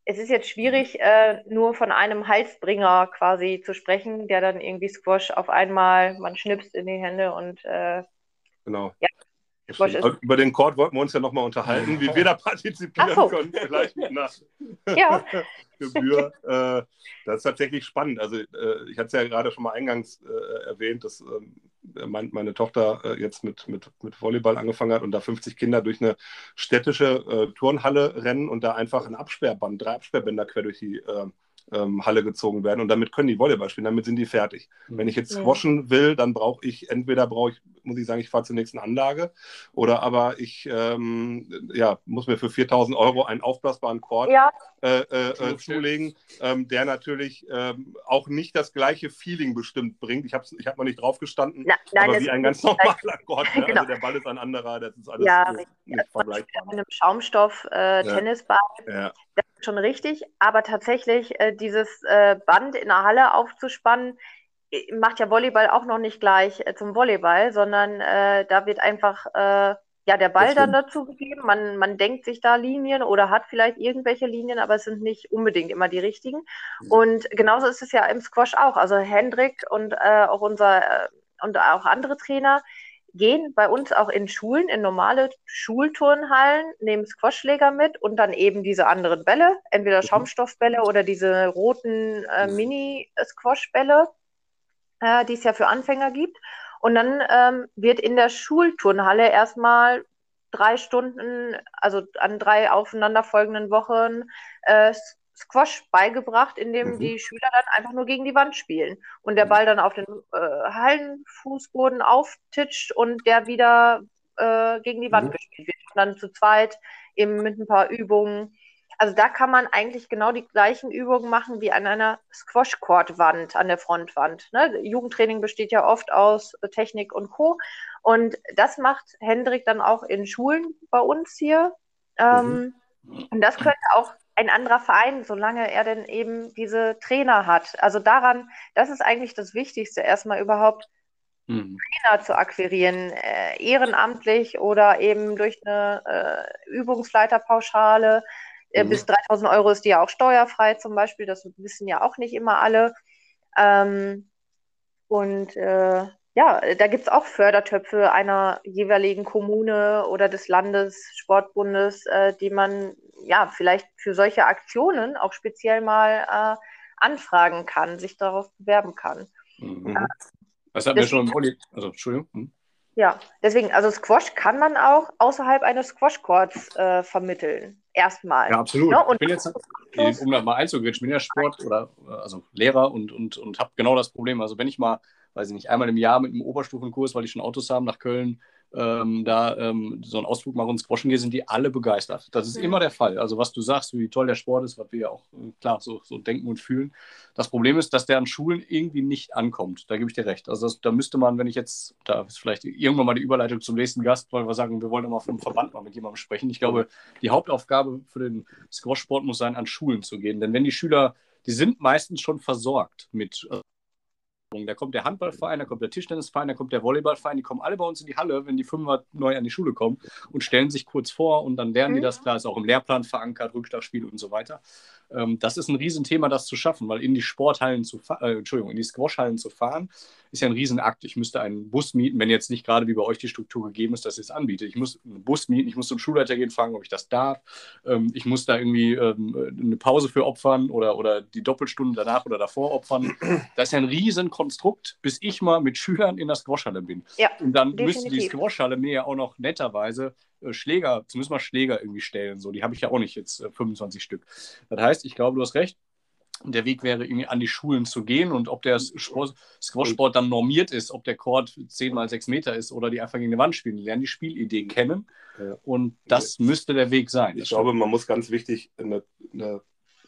es ist jetzt schwierig, äh, nur von einem Halsbringer quasi zu sprechen, der dann irgendwie Squash auf einmal, man schnipst in die Hände und äh, genau. Ja, über den Chord wollten wir uns ja nochmal unterhalten, wie wir da partizipieren so. können, vielleicht mit einer ja. Gebühr. Äh, das ist tatsächlich spannend. Also äh, ich hatte es ja gerade schon mal eingangs äh, erwähnt, dass ähm, mein, meine Tochter jetzt mit, mit, mit Volleyball angefangen hat und da 50 Kinder durch eine städtische Turnhalle rennen und da einfach ein Absperrband, drei Absperrbänder quer durch die ähm, Halle gezogen werden und damit können die Volleyball spielen, damit sind die fertig. Mhm. Wenn ich jetzt squashen will, dann brauche ich, entweder brauche ich, muss ich sagen, ich fahre zur nächsten Anlage oder aber ich ähm, ja, muss mir für 4000 Euro einen aufblasbaren Court ja. Äh, äh, äh, zulegen, ähm, der natürlich ähm, auch nicht das gleiche Feeling bestimmt bringt. Ich habe ich hab noch nicht drauf gestanden, Na, nein, aber wie ein ganz normaler Court. Ne? Genau. Also der Ball ist ein anderer, das ist alles ja, nicht, nicht vergleichbar. Mit einem Schaumstoff-Tennisball. Äh, ja. Das ist schon richtig, aber tatsächlich äh, dieses äh, Band in der Halle aufzuspannen, macht ja Volleyball auch noch nicht gleich äh, zum Volleyball, sondern äh, da wird einfach äh, ja der Ball dann dazu gegeben. Man, man denkt sich da Linien oder hat vielleicht irgendwelche Linien, aber es sind nicht unbedingt immer die richtigen. Mhm. Und genauso ist es ja im Squash auch. Also Hendrik und äh, auch unser und auch andere Trainer gehen bei uns auch in Schulen, in normale Schulturnhallen, nehmen Squashschläger mit und dann eben diese anderen Bälle, entweder mhm. Schaumstoffbälle oder diese roten äh, mhm. Mini-Squashbälle, äh, die es ja für Anfänger gibt. Und dann ähm, wird in der Schulturnhalle erstmal drei Stunden, also an drei aufeinanderfolgenden Wochen, äh, Squash beigebracht, indem mhm. die Schüler dann einfach nur gegen die Wand spielen und der mhm. Ball dann auf den äh, Hallenfußboden auftitscht und der wieder äh, gegen die Wand mhm. gespielt wird. Und dann zu zweit eben mit ein paar Übungen. Also da kann man eigentlich genau die gleichen Übungen machen wie an einer Squash-Court-Wand, an der Frontwand. Ne? Jugendtraining besteht ja oft aus Technik und Co. Und das macht Hendrik dann auch in Schulen bei uns hier. Ähm, mhm. Und das könnte auch ein anderer Verein, solange er denn eben diese Trainer hat. Also daran, das ist eigentlich das Wichtigste, erstmal überhaupt mhm. Trainer zu akquirieren, äh, ehrenamtlich oder eben durch eine äh, Übungsleiterpauschale. Mhm. Bis 3000 Euro ist die ja auch steuerfrei zum Beispiel, das wissen ja auch nicht immer alle. Ähm, und äh, ja, da gibt es auch Fördertöpfe einer jeweiligen Kommune oder des Landessportbundes, äh, die man ja vielleicht für solche Aktionen auch speziell mal äh, anfragen kann, sich darauf bewerben kann. Mhm. Äh, das hatten wir schon im Poli. Also, Entschuldigung. Ja, deswegen, also Squash kann man auch außerhalb eines Squash-Courts äh, vermitteln. Erstmal. Ja, absolut. Ne? ich bin jetzt, um da mal einzugehen, ich bin ja Sport oder also Lehrer und, und, und habe genau das Problem. Also wenn ich mal weiß ich nicht, einmal im Jahr mit einem Oberstufenkurs, weil die schon Autos haben, nach Köln ähm, da ähm, so einen Ausflug machen und Squashen gehen, sind die alle begeistert. Das ist mhm. immer der Fall. Also was du sagst, wie toll der Sport ist, was wir ja auch äh, klar so, so denken und fühlen. Das Problem ist, dass der an Schulen irgendwie nicht ankommt. Da gebe ich dir recht. Also das, da müsste man, wenn ich jetzt, da ist vielleicht irgendwann mal die Überleitung zum nächsten Gast, weil wir sagen, wir wollen immer vom Verband mal mit jemandem sprechen. Ich glaube, die Hauptaufgabe für den Squash-Sport muss sein, an Schulen zu gehen. Denn wenn die Schüler, die sind meistens schon versorgt mit da kommt der Handballverein, da kommt der Tischtennisverein, da kommt der Volleyballverein, die kommen alle bei uns in die Halle, wenn die Fünfer neu an die Schule kommen und stellen sich kurz vor und dann lernen mhm. die das, klar, ist auch im Lehrplan verankert, Rückschlagspiel und so weiter. Ähm, das ist ein Riesenthema, das zu schaffen, weil in die Sporthallen zu äh, Entschuldigung, in die Squashhallen zu fahren, ist ja ein Riesenakt. Ich müsste einen Bus mieten, wenn jetzt nicht gerade wie bei euch die Struktur gegeben ist, dass ich es anbiete. Ich muss einen Bus mieten, ich muss zum Schulleiter gehen, fragen, ob ich das darf. Ähm, ich muss da irgendwie ähm, eine Pause für opfern oder, oder die Doppelstunde danach oder davor opfern. Das ist ja ein Riesenkonstrukt, bis ich mal mit Schülern in der Squashhalle bin. Ja, und dann definitiv. müsste die Squashhalle mir ja auch noch netterweise äh, Schläger, zumindest mal Schläger irgendwie stellen. So, die habe ich ja auch nicht jetzt äh, 25 Stück. Das heißt, ich glaube, du hast recht. Der Weg wäre, irgendwie an die Schulen zu gehen und ob der Squashsport dann normiert ist, ob der Court 10 mal 6 Meter ist oder die einfach gegen die Wand spielen, die lernen die Spielidee kennen. Ja. Und das müsste der Weg sein. Ich glaube, man muss ganz wichtig eine, eine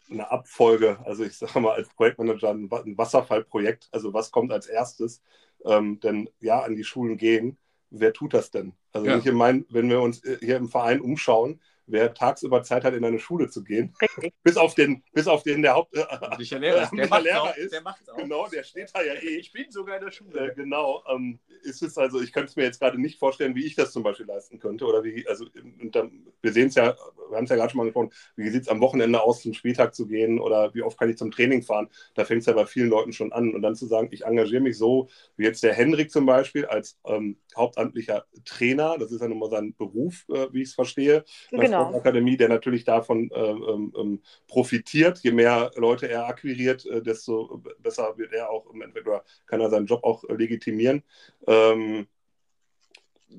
eine Abfolge, also ich sage mal als Projektmanager ein, Wasserfallprojekt, also was kommt als erstes, ähm, denn ja, an die Schulen gehen, wer tut das denn? Also ja. ich meine, wenn wir uns äh, hier im Verein umschauen, wer tagsüber Zeit hat, in eine Schule zu gehen. Richtig. Bis auf den, bis auf den der Haupt. Äh, der Lehrer, der der Lehrer auch, ist. Der macht's auch. Genau, der steht da ja eh. Ich bin sogar in der Schule. Äh, genau. Ähm, ist es also, ich könnte es mir jetzt gerade nicht vorstellen, wie ich das zum Beispiel leisten könnte. Oder wie, also dann, wir sehen es ja, wir haben es ja gerade schon mal gesprochen, wie sieht es am Wochenende aus, zum Spieltag zu gehen oder wie oft kann ich zum Training fahren? Da fängt es ja bei vielen Leuten schon an. Und dann zu sagen, ich engagiere mich so, wie jetzt der Henrik zum Beispiel, als ähm, hauptamtlicher Trainer, das ist ja nun mal sein Beruf, äh, wie ich es verstehe, genau. Sportakademie, der natürlich davon äh, ähm, ähm, profitiert. Je mehr Leute er akquiriert, äh, desto besser wird er auch im Endeffekt oder kann er seinen Job auch äh, legitimieren. Ähm,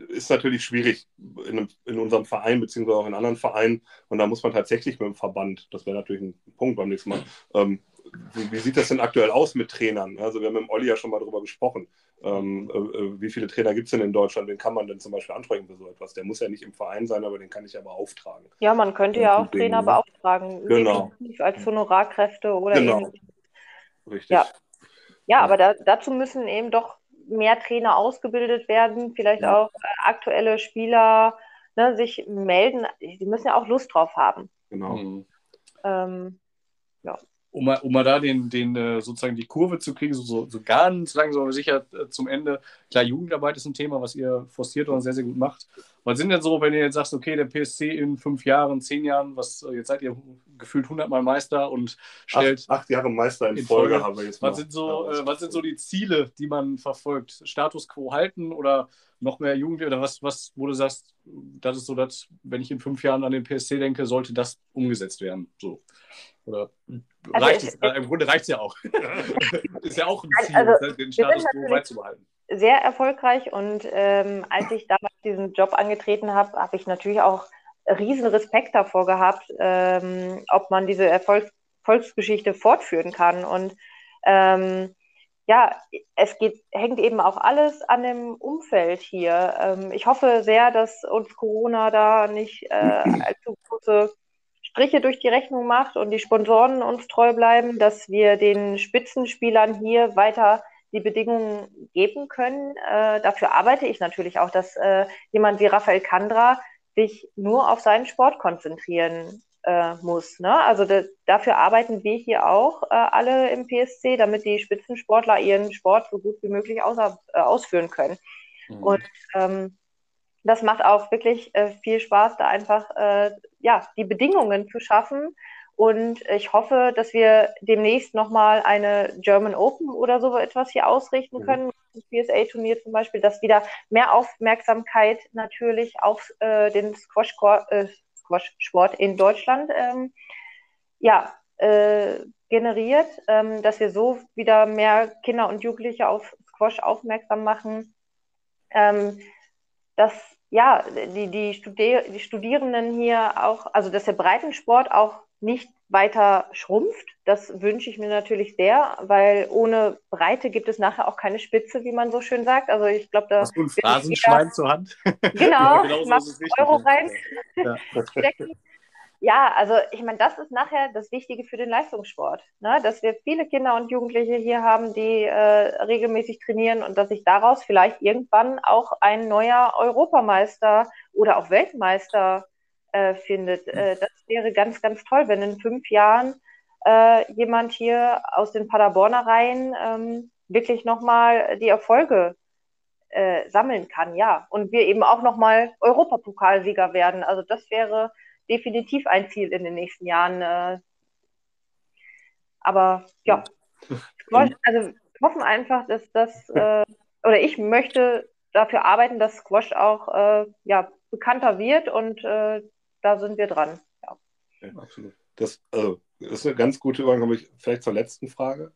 ist natürlich schwierig in, einem, in, unserem Verein, beziehungsweise auch in anderen Vereinen. Und da muss man tatsächlich mit dem Verband, das wäre natürlich ein Punkt beim nächsten Mal, ähm, wie, wie, sieht das denn aktuell aus mit Trainern? Also wir haben mit dem Olli ja schon mal darüber gesprochen. Ähm, äh, äh, wie viele Trainer gibt es denn in Deutschland? Wen kann man denn zum Beispiel ansprechen für so etwas? Der muss ja nicht im Verein sein, aber den kann ich ja beauftragen. Ja, man könnte ja auch Trainer beauftragen. Genau. Als Honorarkräfte oder genau. ähnliches. Richtig. Ja, ja aber da, dazu müssen eben doch mehr Trainer ausgebildet werden, vielleicht ja. auch äh, aktuelle Spieler ne, sich melden. Sie müssen ja auch Lust drauf haben. Genau. Mhm. Ähm, ja um mal, um mal da den, den äh, sozusagen die Kurve zu kriegen, so, so, so ganz langsam aber sicher äh, zum Ende. Klar, Jugendarbeit ist ein Thema, was ihr forciert und sehr, sehr gut macht. Was sind denn so, wenn ihr jetzt sagt, okay, der PSC in fünf Jahren, zehn Jahren, was äh, jetzt seid ihr gefühlt 100 Mal Meister und stellt. Acht, acht Jahre Meister in, in Folge, Folge, haben wir jetzt mal. Was sind, so, äh, was sind so die Ziele, die man verfolgt? Status quo halten oder noch mehr Jugendliche oder was, was, wo du sagst, das ist so, dass, wenn ich in fünf Jahren an den PSC denke, sollte das umgesetzt werden? So. Oder also reicht es, es, Im Grunde reicht es ja auch. ist ja auch ein Ziel, also, den Status quo beizubehalten. Sehr erfolgreich und ähm, als ich damals diesen Job angetreten habe, habe ich natürlich auch riesen Respekt davor gehabt, ähm, ob man diese Erfolgs Erfolgsgeschichte fortführen kann. Und ähm, ja, es geht, hängt eben auch alles an dem Umfeld hier. Ähm, ich hoffe sehr, dass uns Corona da nicht äh, allzu große Striche durch die Rechnung macht und die Sponsoren uns treu bleiben, dass wir den Spitzenspielern hier weiter die Bedingungen geben können. Äh, dafür arbeite ich natürlich auch, dass äh, jemand wie Rafael Kandra sich nur auf seinen Sport konzentrieren äh, muss. Ne? Also de, dafür arbeiten wir hier auch äh, alle im PSC, damit die Spitzensportler ihren Sport so gut wie möglich aus, äh, ausführen können. Mhm. Und ähm, das macht auch wirklich äh, viel Spaß, da einfach äh, ja, die Bedingungen zu schaffen. Und ich hoffe, dass wir demnächst nochmal eine German Open oder so etwas hier ausrichten mhm. können. Das PSA-Turnier zum Beispiel, dass wieder mehr Aufmerksamkeit natürlich auf äh, den Squash-Sport äh, Squash in Deutschland ähm, ja, äh, generiert, ähm, dass wir so wieder mehr Kinder und Jugendliche auf Squash aufmerksam machen. Ähm, dass ja, die, die, Studier die Studierenden hier auch, also dass der Breitensport auch nicht weiter schrumpft. Das wünsche ich mir natürlich sehr, weil ohne Breite gibt es nachher auch keine Spitze, wie man so schön sagt. Also ich glaube, da. Hast du ein Phrasenschwein zur Hand? Genau, ja, genau so Euro rein. Ja. Ja, also ich meine, das ist nachher das Wichtige für den Leistungssport, ne? dass wir viele Kinder und Jugendliche hier haben, die äh, regelmäßig trainieren und dass sich daraus vielleicht irgendwann auch ein neuer Europameister oder auch Weltmeister äh, findet. Äh, das wäre ganz, ganz toll, wenn in fünf Jahren äh, jemand hier aus den Paderborner Reihen ähm, wirklich nochmal die Erfolge äh, sammeln kann, ja. Und wir eben auch nochmal Europapokalsieger werden. Also das wäre definitiv ein Ziel in den nächsten Jahren. Äh. Aber ja, also wir hoffen einfach, dass das, äh, oder ich möchte dafür arbeiten, dass Squash auch ja, bekannter wird und äh, da sind wir dran. Ja. ja absolut. Das, also, das ist eine ganz gute Übergang, vielleicht zur letzten Frage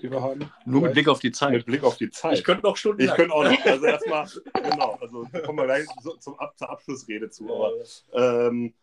die wir haben. Nur mit Blick auf die Zeit. Mit Blick auf die Zeit. Ich könnte noch Stunden. Ich könnte auch noch. Also erstmal, genau, also kommen wir gleich so, zum, Ab, zur Abschlussrede zu. Aber ähm,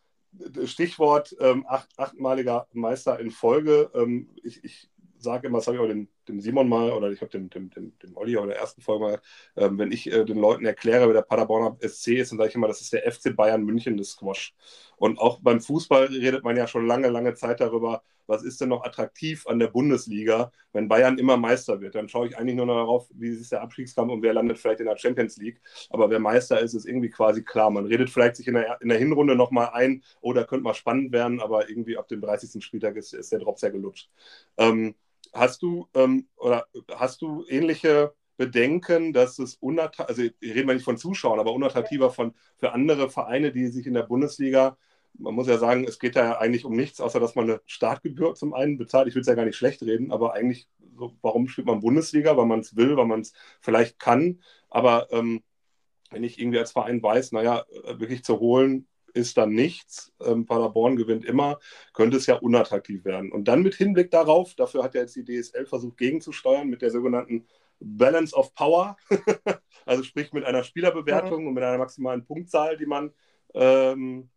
Stichwort ähm, acht, achtmaliger Meister in Folge. Ähm, ich, ich sage immer, das habe ich auch dem, dem Simon mal oder ich habe dem, dem, dem, dem Olli auch der ersten Folge mal, ähm, wenn ich äh, den Leuten erkläre, wer der Paderborner SC ist, dann sage ich immer, das ist der FC Bayern München des Squash. Und auch beim Fußball redet man ja schon lange, lange Zeit darüber, was ist denn noch attraktiv an der Bundesliga, wenn Bayern immer Meister wird. Dann schaue ich eigentlich nur noch darauf, wie ist der Abstiegskampf und wer landet vielleicht in der Champions League. Aber wer Meister ist, ist irgendwie quasi klar. Man redet vielleicht sich in der, in der Hinrunde nochmal ein, oh, könnte mal spannend werden, aber irgendwie ab dem 30. Spieltag ist, ist der Drops ja gelutscht. Ähm, hast du ähm, oder hast du ähnliche Bedenken, dass es unattraktiv, also reden wir nicht von Zuschauern, aber unattraktiver von, für andere Vereine, die sich in der Bundesliga man muss ja sagen, es geht ja eigentlich um nichts, außer dass man eine Startgebühr zum einen bezahlt. Ich will es ja gar nicht schlecht reden, aber eigentlich, so, warum spielt man Bundesliga? Weil man es will, weil man es vielleicht kann. Aber ähm, wenn ich irgendwie als Verein weiß, naja, äh, wirklich zu holen ist dann nichts, ähm, Paderborn gewinnt immer, könnte es ja unattraktiv werden. Und dann mit Hinblick darauf, dafür hat ja jetzt die DSL versucht gegenzusteuern mit der sogenannten Balance of Power, also sprich mit einer Spielerbewertung mhm. und mit einer maximalen Punktzahl, die man ähm,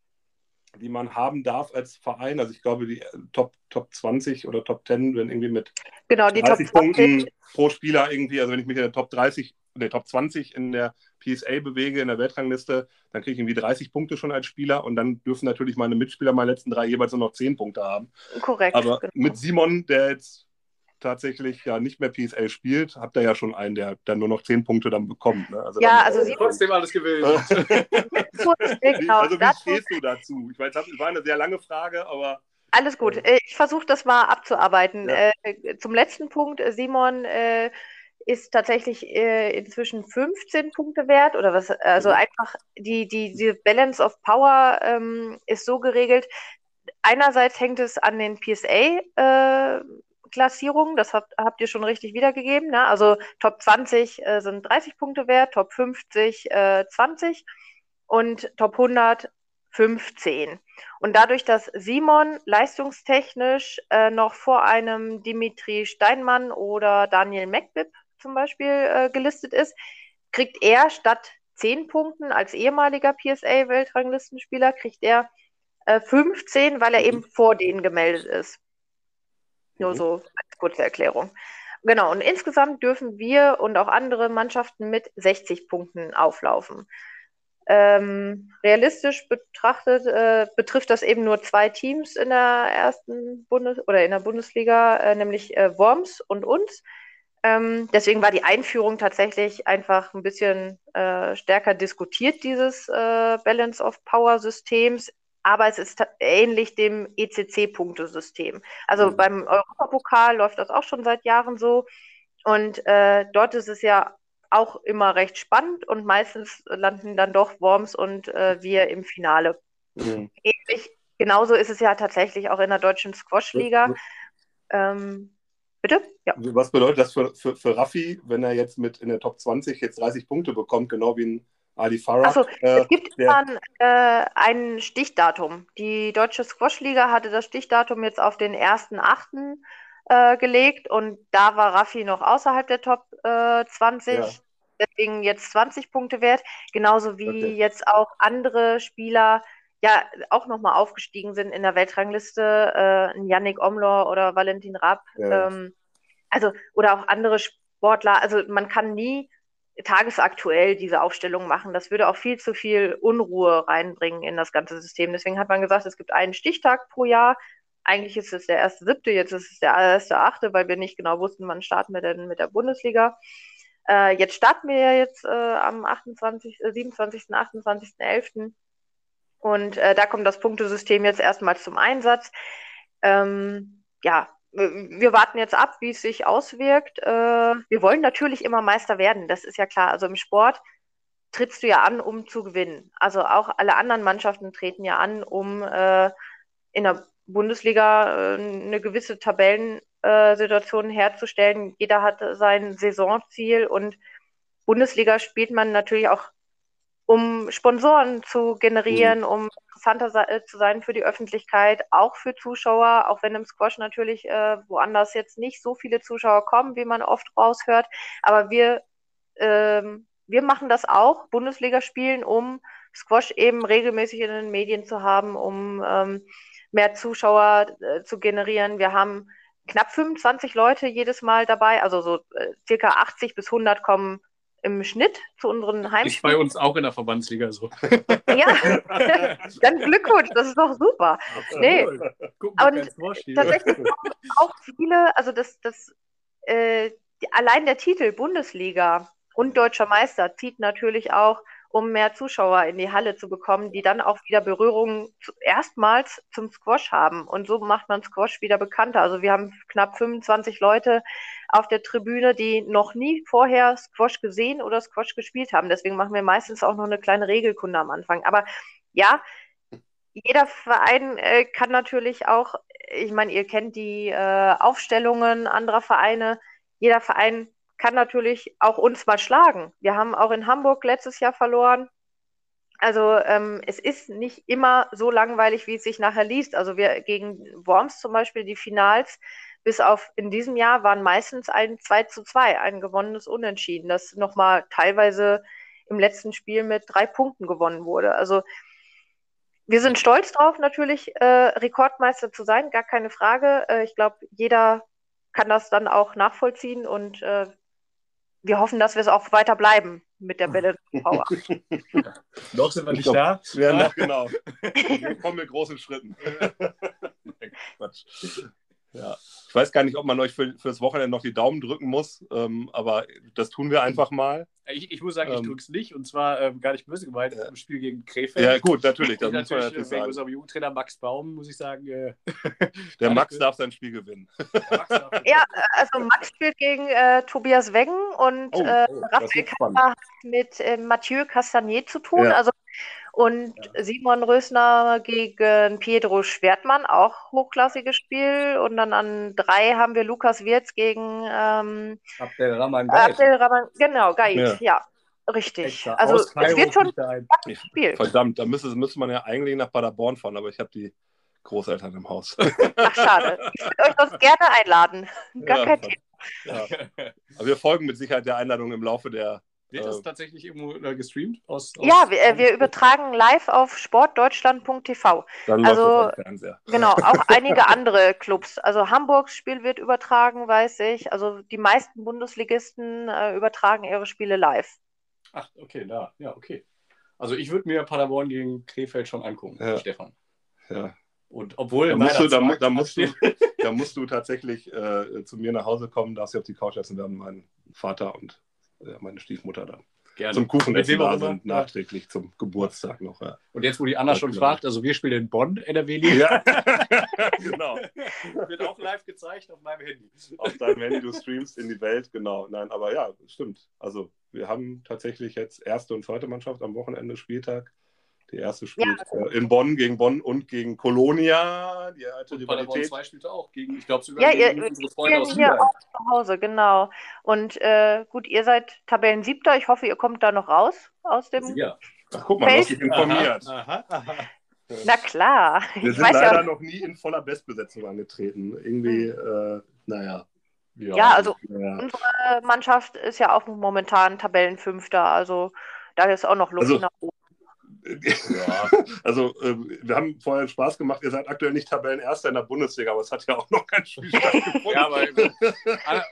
die man haben darf als Verein. Also ich glaube, die äh, Top, Top 20 oder Top 10 wenn irgendwie mit genau, die 30 Punkten pro Spieler irgendwie, also wenn ich mich in der Top 30, in der Top 20 in der PSA bewege, in der Weltrangliste, dann kriege ich irgendwie 30 Punkte schon als Spieler und dann dürfen natürlich meine Mitspieler meine letzten drei jeweils nur noch 10 Punkte haben. Korrekt. Aber genau. mit Simon, der jetzt tatsächlich ja nicht mehr PSL spielt, habt ihr ja schon einen, der dann nur noch zehn Punkte dann bekommt. Ne? Also ja, also sie trotzdem alles gewählt. genau, also wie stehst du dazu? Ich weiß, das war eine sehr lange Frage, aber alles gut. Äh, ich versuche das mal abzuarbeiten. Ja. Äh, zum letzten Punkt, äh, Simon ist tatsächlich inzwischen 15 Punkte wert oder was? Also mhm. einfach die, die, die Balance of Power ähm, ist so geregelt. Einerseits hängt es an den PSA Klassierungen, das habt, habt ihr schon richtig wiedergegeben. Ne? Also Top 20 äh, sind 30 Punkte wert, Top 50 äh, 20 und Top 100 15. Und dadurch, dass Simon leistungstechnisch äh, noch vor einem Dimitri Steinmann oder Daniel McBib zum Beispiel äh, gelistet ist, kriegt er statt 10 Punkten als ehemaliger PSA-Weltranglistenspieler, kriegt er 15, äh, weil er eben vor denen gemeldet ist. Nur mhm. so als kurze Erklärung. Genau, und insgesamt dürfen wir und auch andere Mannschaften mit 60 Punkten auflaufen. Ähm, realistisch betrachtet äh, betrifft das eben nur zwei Teams in der ersten Bundes oder in der Bundesliga, äh, nämlich äh, Worms und uns. Ähm, deswegen war die Einführung tatsächlich einfach ein bisschen äh, stärker diskutiert, dieses äh, Balance of Power Systems aber es ist ähnlich dem ECC-Punktesystem. Also mhm. beim Europapokal läuft das auch schon seit Jahren so. Und äh, dort ist es ja auch immer recht spannend und meistens landen dann doch Worms und äh, wir im Finale. Mhm. Ähnlich, genauso ist es ja tatsächlich auch in der deutschen Squash-Liga. Ähm, bitte? Ja. Was bedeutet das für, für, für Raffi, wenn er jetzt mit in der Top 20 jetzt 30 Punkte bekommt, genau wie ein Ali Farah. Also, äh, es gibt der, dann äh, ein Stichdatum. Die Deutsche Squash-Liga hatte das Stichdatum jetzt auf den 1.8. Äh, gelegt und da war Raffi noch außerhalb der Top äh, 20. Ja. Deswegen jetzt 20 Punkte wert. Genauso wie okay. jetzt auch andere Spieler ja auch nochmal aufgestiegen sind in der Weltrangliste. Äh, Yannick Omlor oder Valentin Rapp. Ja. Ähm, also, oder auch andere Sportler. Also man kann nie tagesaktuell diese Aufstellung machen. Das würde auch viel zu viel Unruhe reinbringen in das ganze System. Deswegen hat man gesagt, es gibt einen Stichtag pro Jahr. Eigentlich ist es der erste siebte, jetzt ist es der erste achte, weil wir nicht genau wussten, wann starten wir denn mit der Bundesliga. Äh, jetzt starten wir ja jetzt äh, am 28, äh, 27., 28., 11. Und äh, da kommt das Punktesystem jetzt erstmal zum Einsatz. Ähm, ja, wir warten jetzt ab, wie es sich auswirkt. Äh, wir wollen natürlich immer Meister werden, das ist ja klar. Also im Sport trittst du ja an, um zu gewinnen. Also auch alle anderen Mannschaften treten ja an, um äh, in der Bundesliga äh, eine gewisse Tabellensituation herzustellen. Jeder hat sein Saisonziel und Bundesliga spielt man natürlich auch, um Sponsoren zu generieren, mhm. um interessanter äh, zu sein für die Öffentlichkeit, auch für Zuschauer, auch wenn im Squash natürlich äh, woanders jetzt nicht so viele Zuschauer kommen, wie man oft raushört. Aber wir, ähm, wir machen das auch, Bundesliga spielen, um Squash eben regelmäßig in den Medien zu haben, um ähm, mehr Zuschauer äh, zu generieren. Wir haben knapp 25 Leute jedes Mal dabei, also so äh, circa 80 bis 100 kommen im Schnitt zu unseren Heimspielen. Ist bei uns auch in der Verbandsliga so. ja, dann Glückwunsch, das ist doch super. Absolut. Nee. Guck, und tatsächlich auch viele, also das, das äh, allein der Titel Bundesliga und deutscher Meister zieht natürlich auch um mehr Zuschauer in die Halle zu bekommen, die dann auch wieder Berührung zu, erstmals zum Squash haben. Und so macht man Squash wieder bekannter. Also wir haben knapp 25 Leute auf der Tribüne, die noch nie vorher Squash gesehen oder Squash gespielt haben. Deswegen machen wir meistens auch noch eine kleine Regelkunde am Anfang. Aber ja, jeder Verein äh, kann natürlich auch, ich meine, ihr kennt die äh, Aufstellungen anderer Vereine. Jeder Verein kann natürlich auch uns mal schlagen. Wir haben auch in Hamburg letztes Jahr verloren. Also ähm, es ist nicht immer so langweilig, wie es sich nachher liest. Also wir gegen Worms zum Beispiel die Finals bis auf in diesem Jahr waren meistens ein 2 zu 2, ein gewonnenes Unentschieden, das nochmal teilweise im letzten Spiel mit drei Punkten gewonnen wurde. Also wir sind stolz drauf, natürlich äh, Rekordmeister zu sein, gar keine Frage. Äh, ich glaube, jeder kann das dann auch nachvollziehen und äh, wir hoffen, dass wir es auch weiter bleiben mit der Bälle Power. noch sind wir nicht da. Ja, noch genau. Wir kommen mit großen Schritten. Quatsch. Ja. Ich weiß gar nicht, ob man euch für, für das Wochenende noch die Daumen drücken muss, ähm, aber das tun wir einfach mal. Ich, ich muss sagen, ich ähm, drücke es nicht und zwar ähm, gar nicht böse gemeint im Spiel gegen Krefeld. Ja, gut, natürlich. Das muss man natürlich sagen. Unserem Jugendtrainer Max Baum, muss ich sagen. Äh, Der Max darf sein Spiel gewinnen. ja, also Max spielt gegen äh, Tobias Weggen und oh, äh, oh, Raphael Kappa hat mit äh, Mathieu Castagnier zu tun. Ja. Also und ja. Simon Rösner gegen Pedro Schwertmann, auch hochklassiges Spiel. Und dann an drei haben wir Lukas Wirz gegen ähm, Abdelrahman Gaid. Abdelrahman, genau, Gaid, ja. ja. Richtig. Extra. Also Aus es wird schon ein Spiel. Verdammt, da müsste, müsste man ja eigentlich nach Paderborn fahren, aber ich habe die Großeltern im Haus. Ach, schade. Ich würde euch sonst gerne einladen. Gar ja, kein Thema. Ja. Aber wir folgen mit Sicherheit der Einladung im Laufe der wird das äh, tatsächlich irgendwo äh, gestreamt? Aus, aus ja, wir, äh, wir, übertragen live auf sportdeutschland.tv. Also genau, auch einige andere Clubs. Also Hamburgs Spiel wird übertragen, weiß ich. Also die meisten Bundesligisten äh, übertragen ihre Spiele live. Ach, okay, da, ja, okay. Also ich würde mir Paderborn gegen Krefeld schon angucken, ja. Stefan. Ja. Und obwohl da musst, du, da, da, musst du, da musst du tatsächlich äh, zu mir nach Hause kommen, darfst du auf die Couch essen werden, mein Vater und meine Stiefmutter dann. Gerne. Zum Kuchenessen da sind, nachträglich ja. zum Geburtstag noch. Ja. Und jetzt, wo die Anna schon fragt, also wir spielen in Bonn, NRW-Liga. Ja, genau. Wird auch live gezeigt auf meinem Handy. Auf deinem Handy, du streamst in die Welt, genau. Nein, aber ja, stimmt. Also wir haben tatsächlich jetzt erste und zweite Mannschaft am Wochenende Spieltag. Die erste spielt ja. äh, in Bonn gegen Bonn und gegen Kolonia. Die alte und Rivalität. zwei spielte auch gegen, ich glaube sogar ja, gegen ihr, unsere Freunde aus hier auch zu Hause, genau. Und äh, gut, ihr seid Tabellen siebter. Ich hoffe, ihr kommt da noch raus aus dem. Ja. Ach, guck mal, was ich informiert. Aha, aha, Na klar. Wir sind leider ja. noch nie in voller Bestbesetzung angetreten. Irgendwie, hm. äh, naja. Ja, ja also ja. unsere Mannschaft ist ja auch momentan Tabellenfünfter. Also da ist auch noch Luft also, nach oben. Ja, also äh, wir haben vorher Spaß gemacht. Ihr seid aktuell nicht Tabellenerster in der Bundesliga, aber es hat ja auch noch kein Spiel stattgefunden. ja, aber Anna,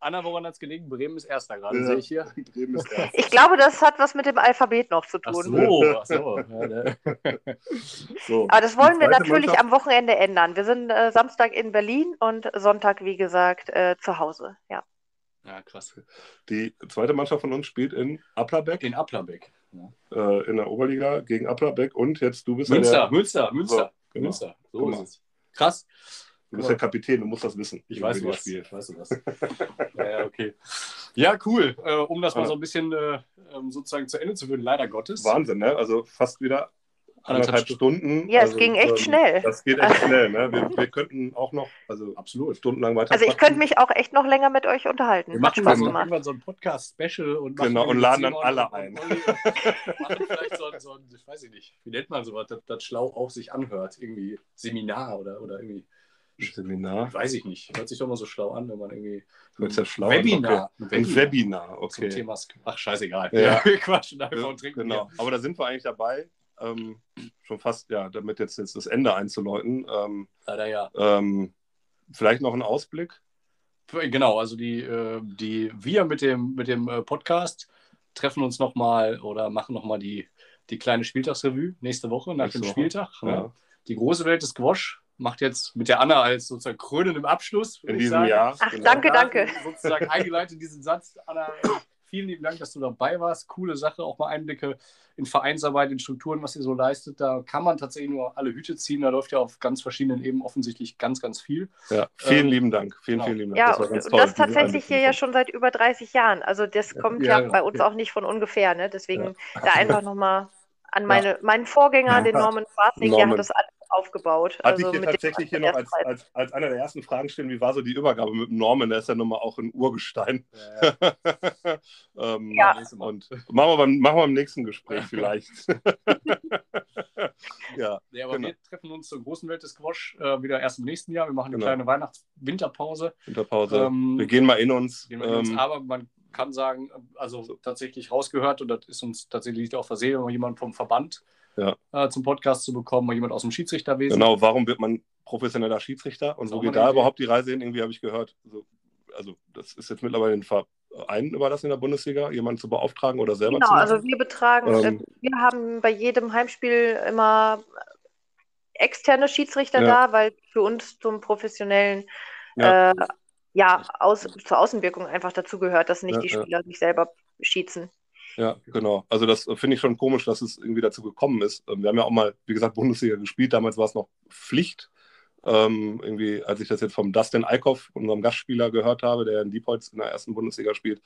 Anna, woran hat es gelegen? Bremen ist Erster gerade, ja, sehe ich hier. Bremen ist Erster. Ich glaube, das hat was mit dem Alphabet noch zu tun. Ach so, ach so. Ja, ne. so. Aber das wollen wir natürlich Mannschaft. am Wochenende ändern. Wir sind äh, Samstag in Berlin und Sonntag, wie gesagt, äh, zu Hause. Ja. Ja, krass. Die zweite Mannschaft von uns spielt in Applerbeck. In Applerbeck. Ja. Äh, in der Oberliga gegen Applerbeck und jetzt du bist Münster, ja der... Münster, Münster, so, genau. Münster. So ist es. Krass. Du bist der Kapitän, du musst das wissen. Ich weiß was. Spiel. Ich weiß was. ja, okay. Ja, cool. Äh, um das mal so ein bisschen äh, ähm, sozusagen zu Ende zu führen, leider Gottes. Wahnsinn, ne? Also fast wieder anderthalb Stunden. Ja, also, es ging echt ähm, schnell. Das geht echt schnell. Ne? Wir, wir, könnten auch noch also absolut stundenlang weiter. Also ich könnte mich auch echt noch länger mit euch unterhalten. Wir machen Spaß gemacht. irgendwann so ein Podcast-Special und genau und laden dann alle ein. machen vielleicht so, so ein, ich weiß nicht, wie nennt man sowas, das, das schlau auch sich anhört, irgendwie Seminar oder, oder irgendwie. Seminar? Weiß ich nicht. Hört sich doch mal so schlau an, wenn man irgendwie. Hört ja schlau Webinar. Okay. Ein Webinar, okay. Zum Thema. Ach, scheißegal. Ja. Wir quatschen einfach und trinken. Genau. Aber da sind wir eigentlich dabei ähm, schon fast, ja, damit jetzt, jetzt das Ende einzuläuten. Ähm, Leider ja. Ähm, vielleicht noch ein Ausblick? Genau, also die, äh, die wir mit dem, mit dem äh, Podcast treffen uns nochmal oder machen nochmal die, die kleine Spieltagsrevue nächste Woche nach nächste dem Woche. Spieltag. Ne? Ja. Die große Welt des Squash macht jetzt mit der Anna als sozusagen krönendem Abschluss. In diesem Jahr. Ach, genau. danke, danke. Sozusagen eingeleitet diesen Satz. Anna, vielen lieben Dank, dass du dabei warst. Coole Sache, auch mal Einblicke in Vereinsarbeit, in Strukturen, was ihr so leistet. Da kann man tatsächlich nur alle Hüte ziehen. Da läuft ja auf ganz verschiedenen Ebenen offensichtlich ganz, ganz viel. Ja, vielen ähm, lieben Dank. Vielen, genau. vielen lieben Dank. Ja, das und das tatsächlich hier ja schon seit über 30 Jahren. Also das kommt ja, ja bei uns ja. auch nicht von ungefähr. Ne? Deswegen da einfach nochmal an meine, meinen Vorgänger, den Norman Schwarznig, der hat das alles aufgebaut. Hatte also ich hier tatsächlich hier noch als, als, als einer der ersten Fragen stellen, wie war so die Übergabe mit Norman? Der ist ja nun mal auch ein Urgestein. Ja, ähm, ja. Und machen wir, beim, machen wir beim nächsten Gespräch vielleicht. ja, ja, aber genau. wir treffen uns zur großen Welt des Squash äh, wieder erst im nächsten Jahr. Wir machen eine genau. kleine Weihnachts-Winterpause. Winterpause. Ähm, wir gehen mal in uns. Gehen wir in uns ähm, aber man kann sagen, also so. tatsächlich rausgehört und das ist uns tatsächlich auch versehen, wenn man jemanden vom Verband ja. äh, zum Podcast zu bekommen, mal jemand aus dem Schiedsrichterwesen. Genau, warum wird man professioneller Schiedsrichter und wo geht da überhaupt die Reise hin? Irgendwie habe ich gehört, also, also das ist jetzt mittlerweile ein Verein überlassen in der Bundesliga, jemanden zu beauftragen oder selber genau, zu machen. Genau, also wir betragen, ähm, äh, wir haben bei jedem Heimspiel immer externe Schiedsrichter ja. da, weil für uns zum professionellen ja. Äh, ja, aus, zur Außenwirkung einfach dazu gehört, dass nicht ja, die Spieler sich selber schießen. Ja, genau. Also das finde ich schon komisch, dass es irgendwie dazu gekommen ist. Ähm, wir haben ja auch mal, wie gesagt, Bundesliga gespielt. Damals war es noch Pflicht. Ähm, irgendwie, als ich das jetzt vom Dustin Eickhoff, unserem Gastspieler, gehört habe, der in Diepholz in der ersten Bundesliga spielt,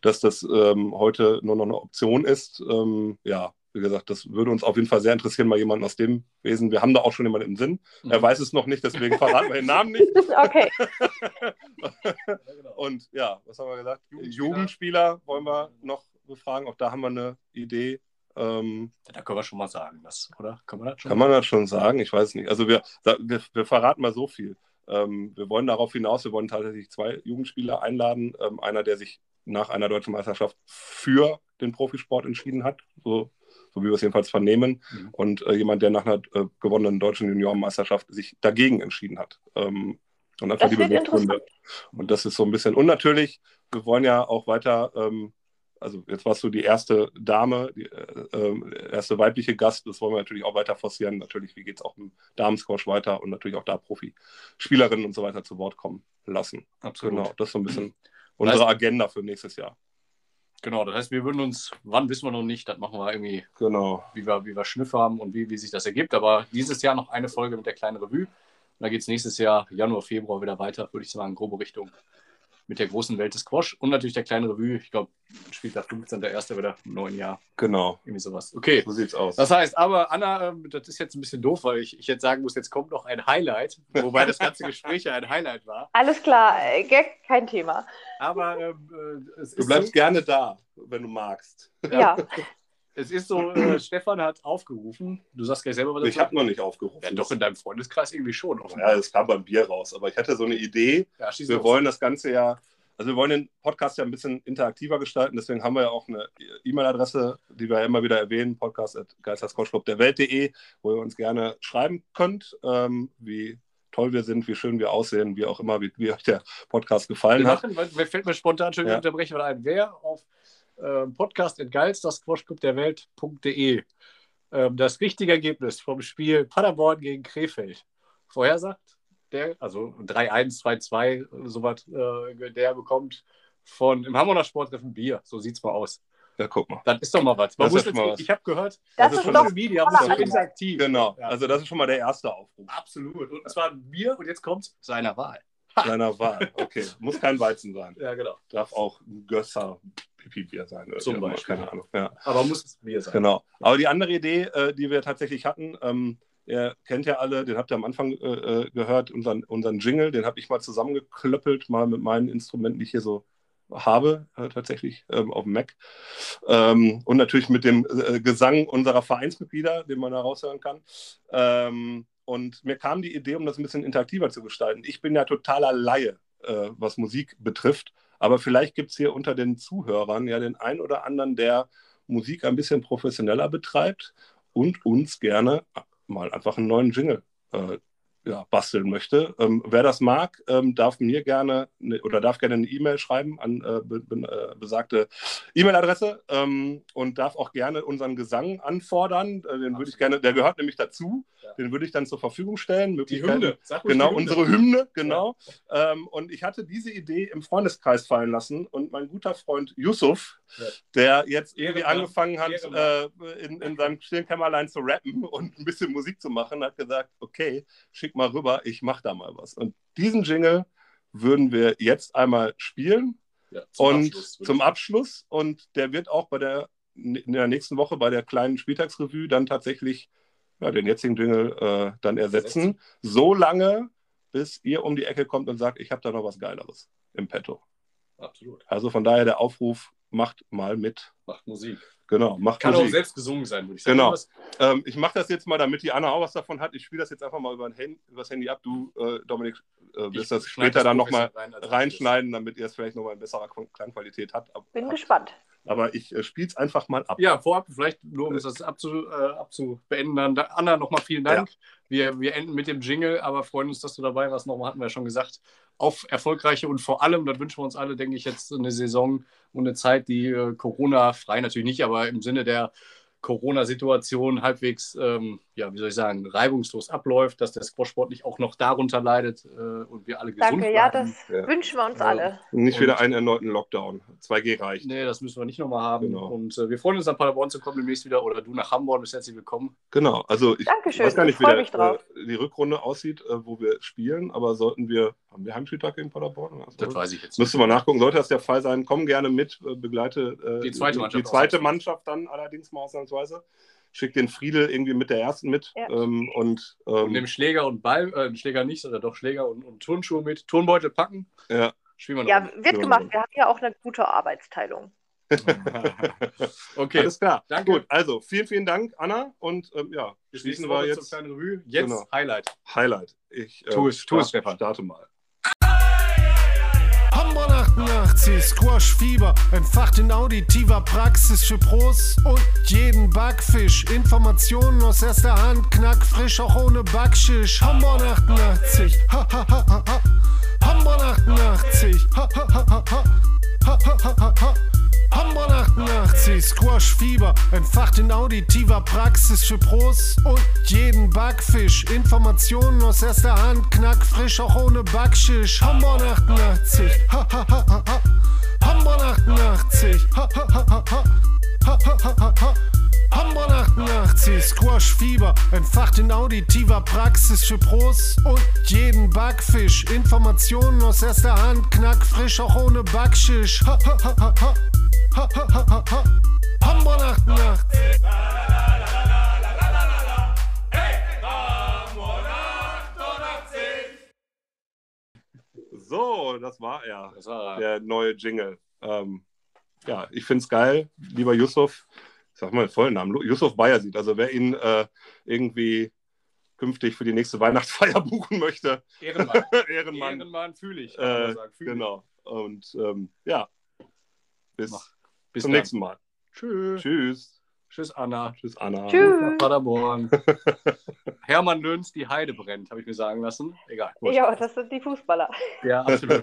dass das ähm, heute nur noch eine Option ist. Ähm, ja, wie gesagt, das würde uns auf jeden Fall sehr interessieren, mal jemanden aus dem Wesen. Wir haben da auch schon jemanden im Sinn. Mhm. Er weiß es noch nicht, deswegen verraten wir den Namen nicht. Okay. Und ja, was haben wir gesagt? Jugendspieler, Jugendspieler wollen wir noch befragen. Auch da haben wir eine Idee. Ähm, da können wir schon mal sagen, das, oder? Kann man das schon, kann man das schon sagen? Ich weiß nicht. Also wir, wir, wir verraten mal so viel. Ähm, wir wollen darauf hinaus, wir wollen tatsächlich zwei Jugendspieler einladen. Ähm, einer, der sich nach einer deutschen Meisterschaft für den Profisport entschieden hat, so, so wie wir es jedenfalls vernehmen. Mhm. Und äh, jemand, der nach einer äh, gewonnenen deutschen Juniorenmeisterschaft sich dagegen entschieden hat. Ähm, und einfach das die Beweggründe. Und das ist so ein bisschen. Und natürlich, wir wollen ja auch weiter ähm, also jetzt warst du die erste Dame, die äh, äh, erste weibliche Gast, das wollen wir natürlich auch weiter forcieren. Natürlich, wie geht es auch im Damensquash weiter und natürlich auch da Profi-Spielerinnen und so weiter zu Wort kommen lassen. Absolut. Genau, das ist so ein bisschen unsere heißt, Agenda für nächstes Jahr. Genau, das heißt, wir würden uns, wann wissen wir noch nicht, das machen wir irgendwie, genau. wie, wir, wie wir Schniff haben und wie, wie sich das ergibt. Aber dieses Jahr noch eine Folge mit der kleinen Revue. Und da geht es nächstes Jahr, Januar, Februar wieder weiter, würde ich sagen, grobe Richtung mit der großen Welt des Squash und natürlich der kleine Revue. Ich glaube, spielt da 15.01. wieder im neuen Jahr. Genau. Irgendwie sowas. Okay. So sieht's aus. Das heißt, aber Anna, ähm, das ist jetzt ein bisschen doof, weil ich, ich jetzt sagen muss, jetzt kommt noch ein Highlight, wobei das ganze Gespräch ja ein Highlight war. Alles klar, äh, Gag, kein Thema. Aber ähm, äh, Du bleibst so, gerne da, wenn du magst. Ja. Es ist so, äh, Stefan hat aufgerufen. Du sagst gleich selber, was Ich habe noch nicht aufgerufen. Ja, doch in deinem Freundeskreis irgendwie schon. Offenbar. Ja, es kam beim Bier raus. Aber ich hatte so eine Idee. Ja, wir los. wollen das Ganze ja, also wir wollen den Podcast ja ein bisschen interaktiver gestalten. Deswegen haben wir ja auch eine E-Mail-Adresse, die wir ja immer wieder erwähnen: podcast.geisterscoachclub-der-welt.de, wo ihr uns gerne schreiben könnt, ähm, wie toll wir sind, wie schön wir aussehen, wie auch immer, wie, wie euch der Podcast gefallen wir hat. Machen, wer fällt mir spontan schon ja. unterbrechen ein? Wer auf äh, podcast.geilstersquashclub-der-welt.de ähm, das richtige Ergebnis vom Spiel Paderborn gegen Krefeld vorhersagt, der, also 3-1, 2-2, sowas, äh, der bekommt von im Hamburger Sporttreffen Bier. So sieht es mal aus. Ja, guck mal. Das ist doch mal was. Man Das muss jetzt, mal was. Ich habe gehört, Das ist Social doch Media muss Ansatz. interaktiv. Genau. Ja. Also das ist schon mal der erste Aufruf Absolut. Und zwar mir und jetzt kommt seiner Wahl. Seiner Wahl. Okay. Muss kein Weizen sein. Ja, genau. Darf auch ein Gösser Pipi-Bier sein. Zum Beispiel. Keine Ahnung. Ja. Aber muss es mir sein. Genau. Aber die andere Idee, äh, die wir tatsächlich hatten, ähm, ihr kennt ja alle, den habt ihr am Anfang äh, äh, gehört, unseren, unseren Jingle, den habe ich mal zusammengeklöppelt, mal mit meinen Instrumenten, die ich hier so habe, äh, tatsächlich ähm, auf dem Mac. Ähm, und natürlich mit dem äh, Gesang unserer Vereinsmitglieder, den man da raushören kann. Ähm, und mir kam die Idee, um das ein bisschen interaktiver zu gestalten. Ich bin ja totaler Laie, äh, was Musik betrifft. Aber vielleicht gibt es hier unter den Zuhörern ja den einen oder anderen, der Musik ein bisschen professioneller betreibt und uns gerne mal einfach einen neuen Jingle äh, ja, basteln möchte. Ähm, wer das mag, ähm, darf mir gerne ne, oder darf gerne eine E-Mail schreiben an äh, be, be, äh, besagte E-Mail-Adresse ähm, und darf auch gerne unseren Gesang anfordern. Äh, den würde ich gerne, der gehört nämlich dazu. Ja. Den würde ich dann zur Verfügung stellen. Die Hymne. Sag Genau, die Hymne. unsere Hymne, genau. Ähm, und ich hatte diese Idee im Freundeskreis fallen lassen und mein guter Freund Yusuf, Ja. der jetzt irgendwie angefangen hat, äh, in, in seinem stillen Kämmerlein zu rappen und ein bisschen Musik zu machen, hat gesagt, okay, schick mal rüber, ich mach da mal was. Und diesen Jingle würden wir jetzt einmal spielen Ja, zum und Abschluss, zum Abschluss und der wird auch bei der in der nächsten Woche bei der kleinen Spieltagsrevue dann tatsächlich ja, den jetzigen Jingle äh, dann ersetzen. So lange, bis ihr um die Ecke kommt und sagt, ich habe da noch was Geileres im Petto. Absolut. Also von daher der Aufruf, macht mal mit. Macht Musik. Genau, macht Kann auch Musik. selbst gesungen sein, würde ich sagen. Genau. Ähm, ich mache das jetzt mal, damit die Anna auch was davon hat. Ich spiele das jetzt einfach mal über, ein Hand, über das Handy ab. Du, äh, Dominik, äh, wirst das später dann professionell nochmal rein, also reinschneiden, damit ihr es vielleicht nochmal in besserer Klangqualität habt. Ab- Bin habt. gespannt. Aber ich äh, spiele es einfach mal ab. Ja, vorab, vielleicht nur um das abzu, äh, abzubeenden. Dann, Anna, nochmal vielen Dank. Wir, wir enden mit dem Jingle, aber freuen uns, dass du dabei warst. Nochmal hatten wir ja schon gesagt, auf erfolgreiche und vor allem, das wünschen wir uns alle, denke ich, jetzt eine Saison und eine Zeit, die äh, Corona-frei natürlich nicht, aber im Sinne der Corona-Situation halbwegs, ähm, ja, wie soll ich sagen, reibungslos abläuft, dass der Squashsport nicht auch noch darunter leidet äh, und wir alle gesund Danke, ja, bleiben. das Ja. wünschen wir uns Ja. alle. Nicht wieder einen erneuten Lockdown. 2G reicht. Nee, das müssen wir nicht nochmal haben. Genau. Und äh, wir freuen uns, nach Paderborn zu kommen demnächst wieder oder du nach Hamburg. Bist herzlich willkommen. Genau, also ich Dankeschön, weiß gar nicht, ich wie der, äh, die Rückrunde aussieht, äh, wo wir spielen, aber sollten wir, haben wir Heimspieltag gegen Paderborn? oder so? Das weiß ich jetzt Müsste man nachgucken. Sollte das der Fall sein, komm gerne mit, äh, begleite äh, Die zweite Mannschaft Die zweite. Mannschaft dann allerdings mal ausnahmsweise. Schick den Friedel irgendwie mit der ersten mit. Ja. Ähm, und Und ähm, nehmen Schläger und Ball, äh, Schläger nicht, oder doch Schläger und, und Turnschuhe mit. Turnbeutel packen. ja. Spielen wir Ja, wird gemacht. Wir haben ja auch eine gute Arbeitsteilung. okay. Alles klar. Danke. Gut, also vielen, vielen Dank, Anna. Und ähm, ja, schließen wir jetzt zur kleinen Revue. Jetzt Genau. Highlight. Highlight. Ich äh, Tu es, tu es, Stefan. starte mal. 88, Squash Fieber, entfacht in auditiver Praxis für Pros und jeden Backfisch. Informationen aus erster Hand, knackfrisch, auch ohne Backschisch. Hamburg 88, ha ha ha ha ha. Hamburg 88, ha ha ha ha ha. Ha ha ha ha ha. Hamburg 88, Squash Fieber, entfacht in auditiver Praxis für Pros und jeden Backfisch. Informationen aus erster Hand, knackfrisch, auch ohne Backschisch. Hamburg 88, ha ha ha ha ha. Hamburg 88, ha ha ha ha ha. Ha ha ha ha ha. Hamburg 88, Squash Fieber, entfacht in auditiver Praxis für Pros und jeden Backfisch. Informationen aus erster Hand, knackfrisch, auch ohne Backschisch. Ha ha ha ha ha. Ha ha ha ha ha. Hamburg 88. So, das war er. Das war der neue Jingle. Ähm, ja, ich finde es geil, lieber Yusuf. Ich sag mal den vollen Namen, Yusuf Bayazid. Also wer ihn äh, irgendwie künftig für die nächste Weihnachtsfeier buchen möchte, Ehrenmann. Ehrenmann. Ehrenmann fühle ich. Äh. Fühl genau. Und ähm, ja, bis. Bis zum dann. nächsten Mal. Tschüss. Tschüss. Tschüss, Anna. Tschüss, Anna. Tschüss. Nach Paderborn. Hermann Löns, die Heide brennt, habe ich mir sagen lassen. Egal. Ja, das sind die Fußballer. ja absolut.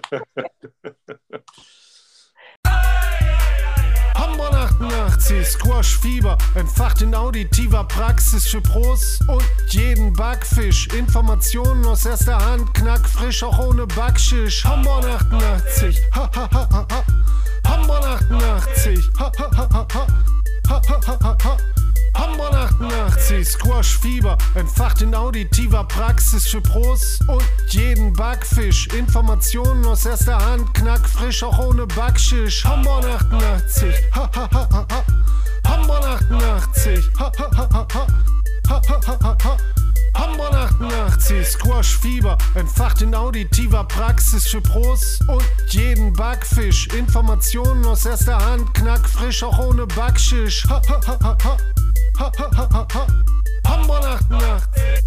Hamburg 88, Squash Fieber, entfacht in auditiver Praxis für Pros und jeden Backfisch. Informationen aus erster Hand, knackfrisch, auch ohne Backschisch. Hamburg 88, ha ha ha ha ha. Hamburg 88. 88. Ha, ha, ha, ha, ha. Ha, ha, ha, ha, ha. Hamburg 88, Squash Fieber, entfacht in auditiver Praxis für Pros und jeden Backfisch. Informationen aus erster Hand, knackfrisch, auch ohne Backschisch. Hamburg 88, ha, ha, ha, ha, ha. Hamburg 88, ha, ha, ha, ha, ha. Ha, ha, ha, ha, ha. Hamburg 88, Squash Fieber, entfacht in auditiver Praxis für Pros und jeden Backfisch. Informationen aus erster Hand, knackfrisch, auch ohne Backschisch. Ha, ha, ha, ha, ha, ha, ha, ha, ha. Hamburg 88.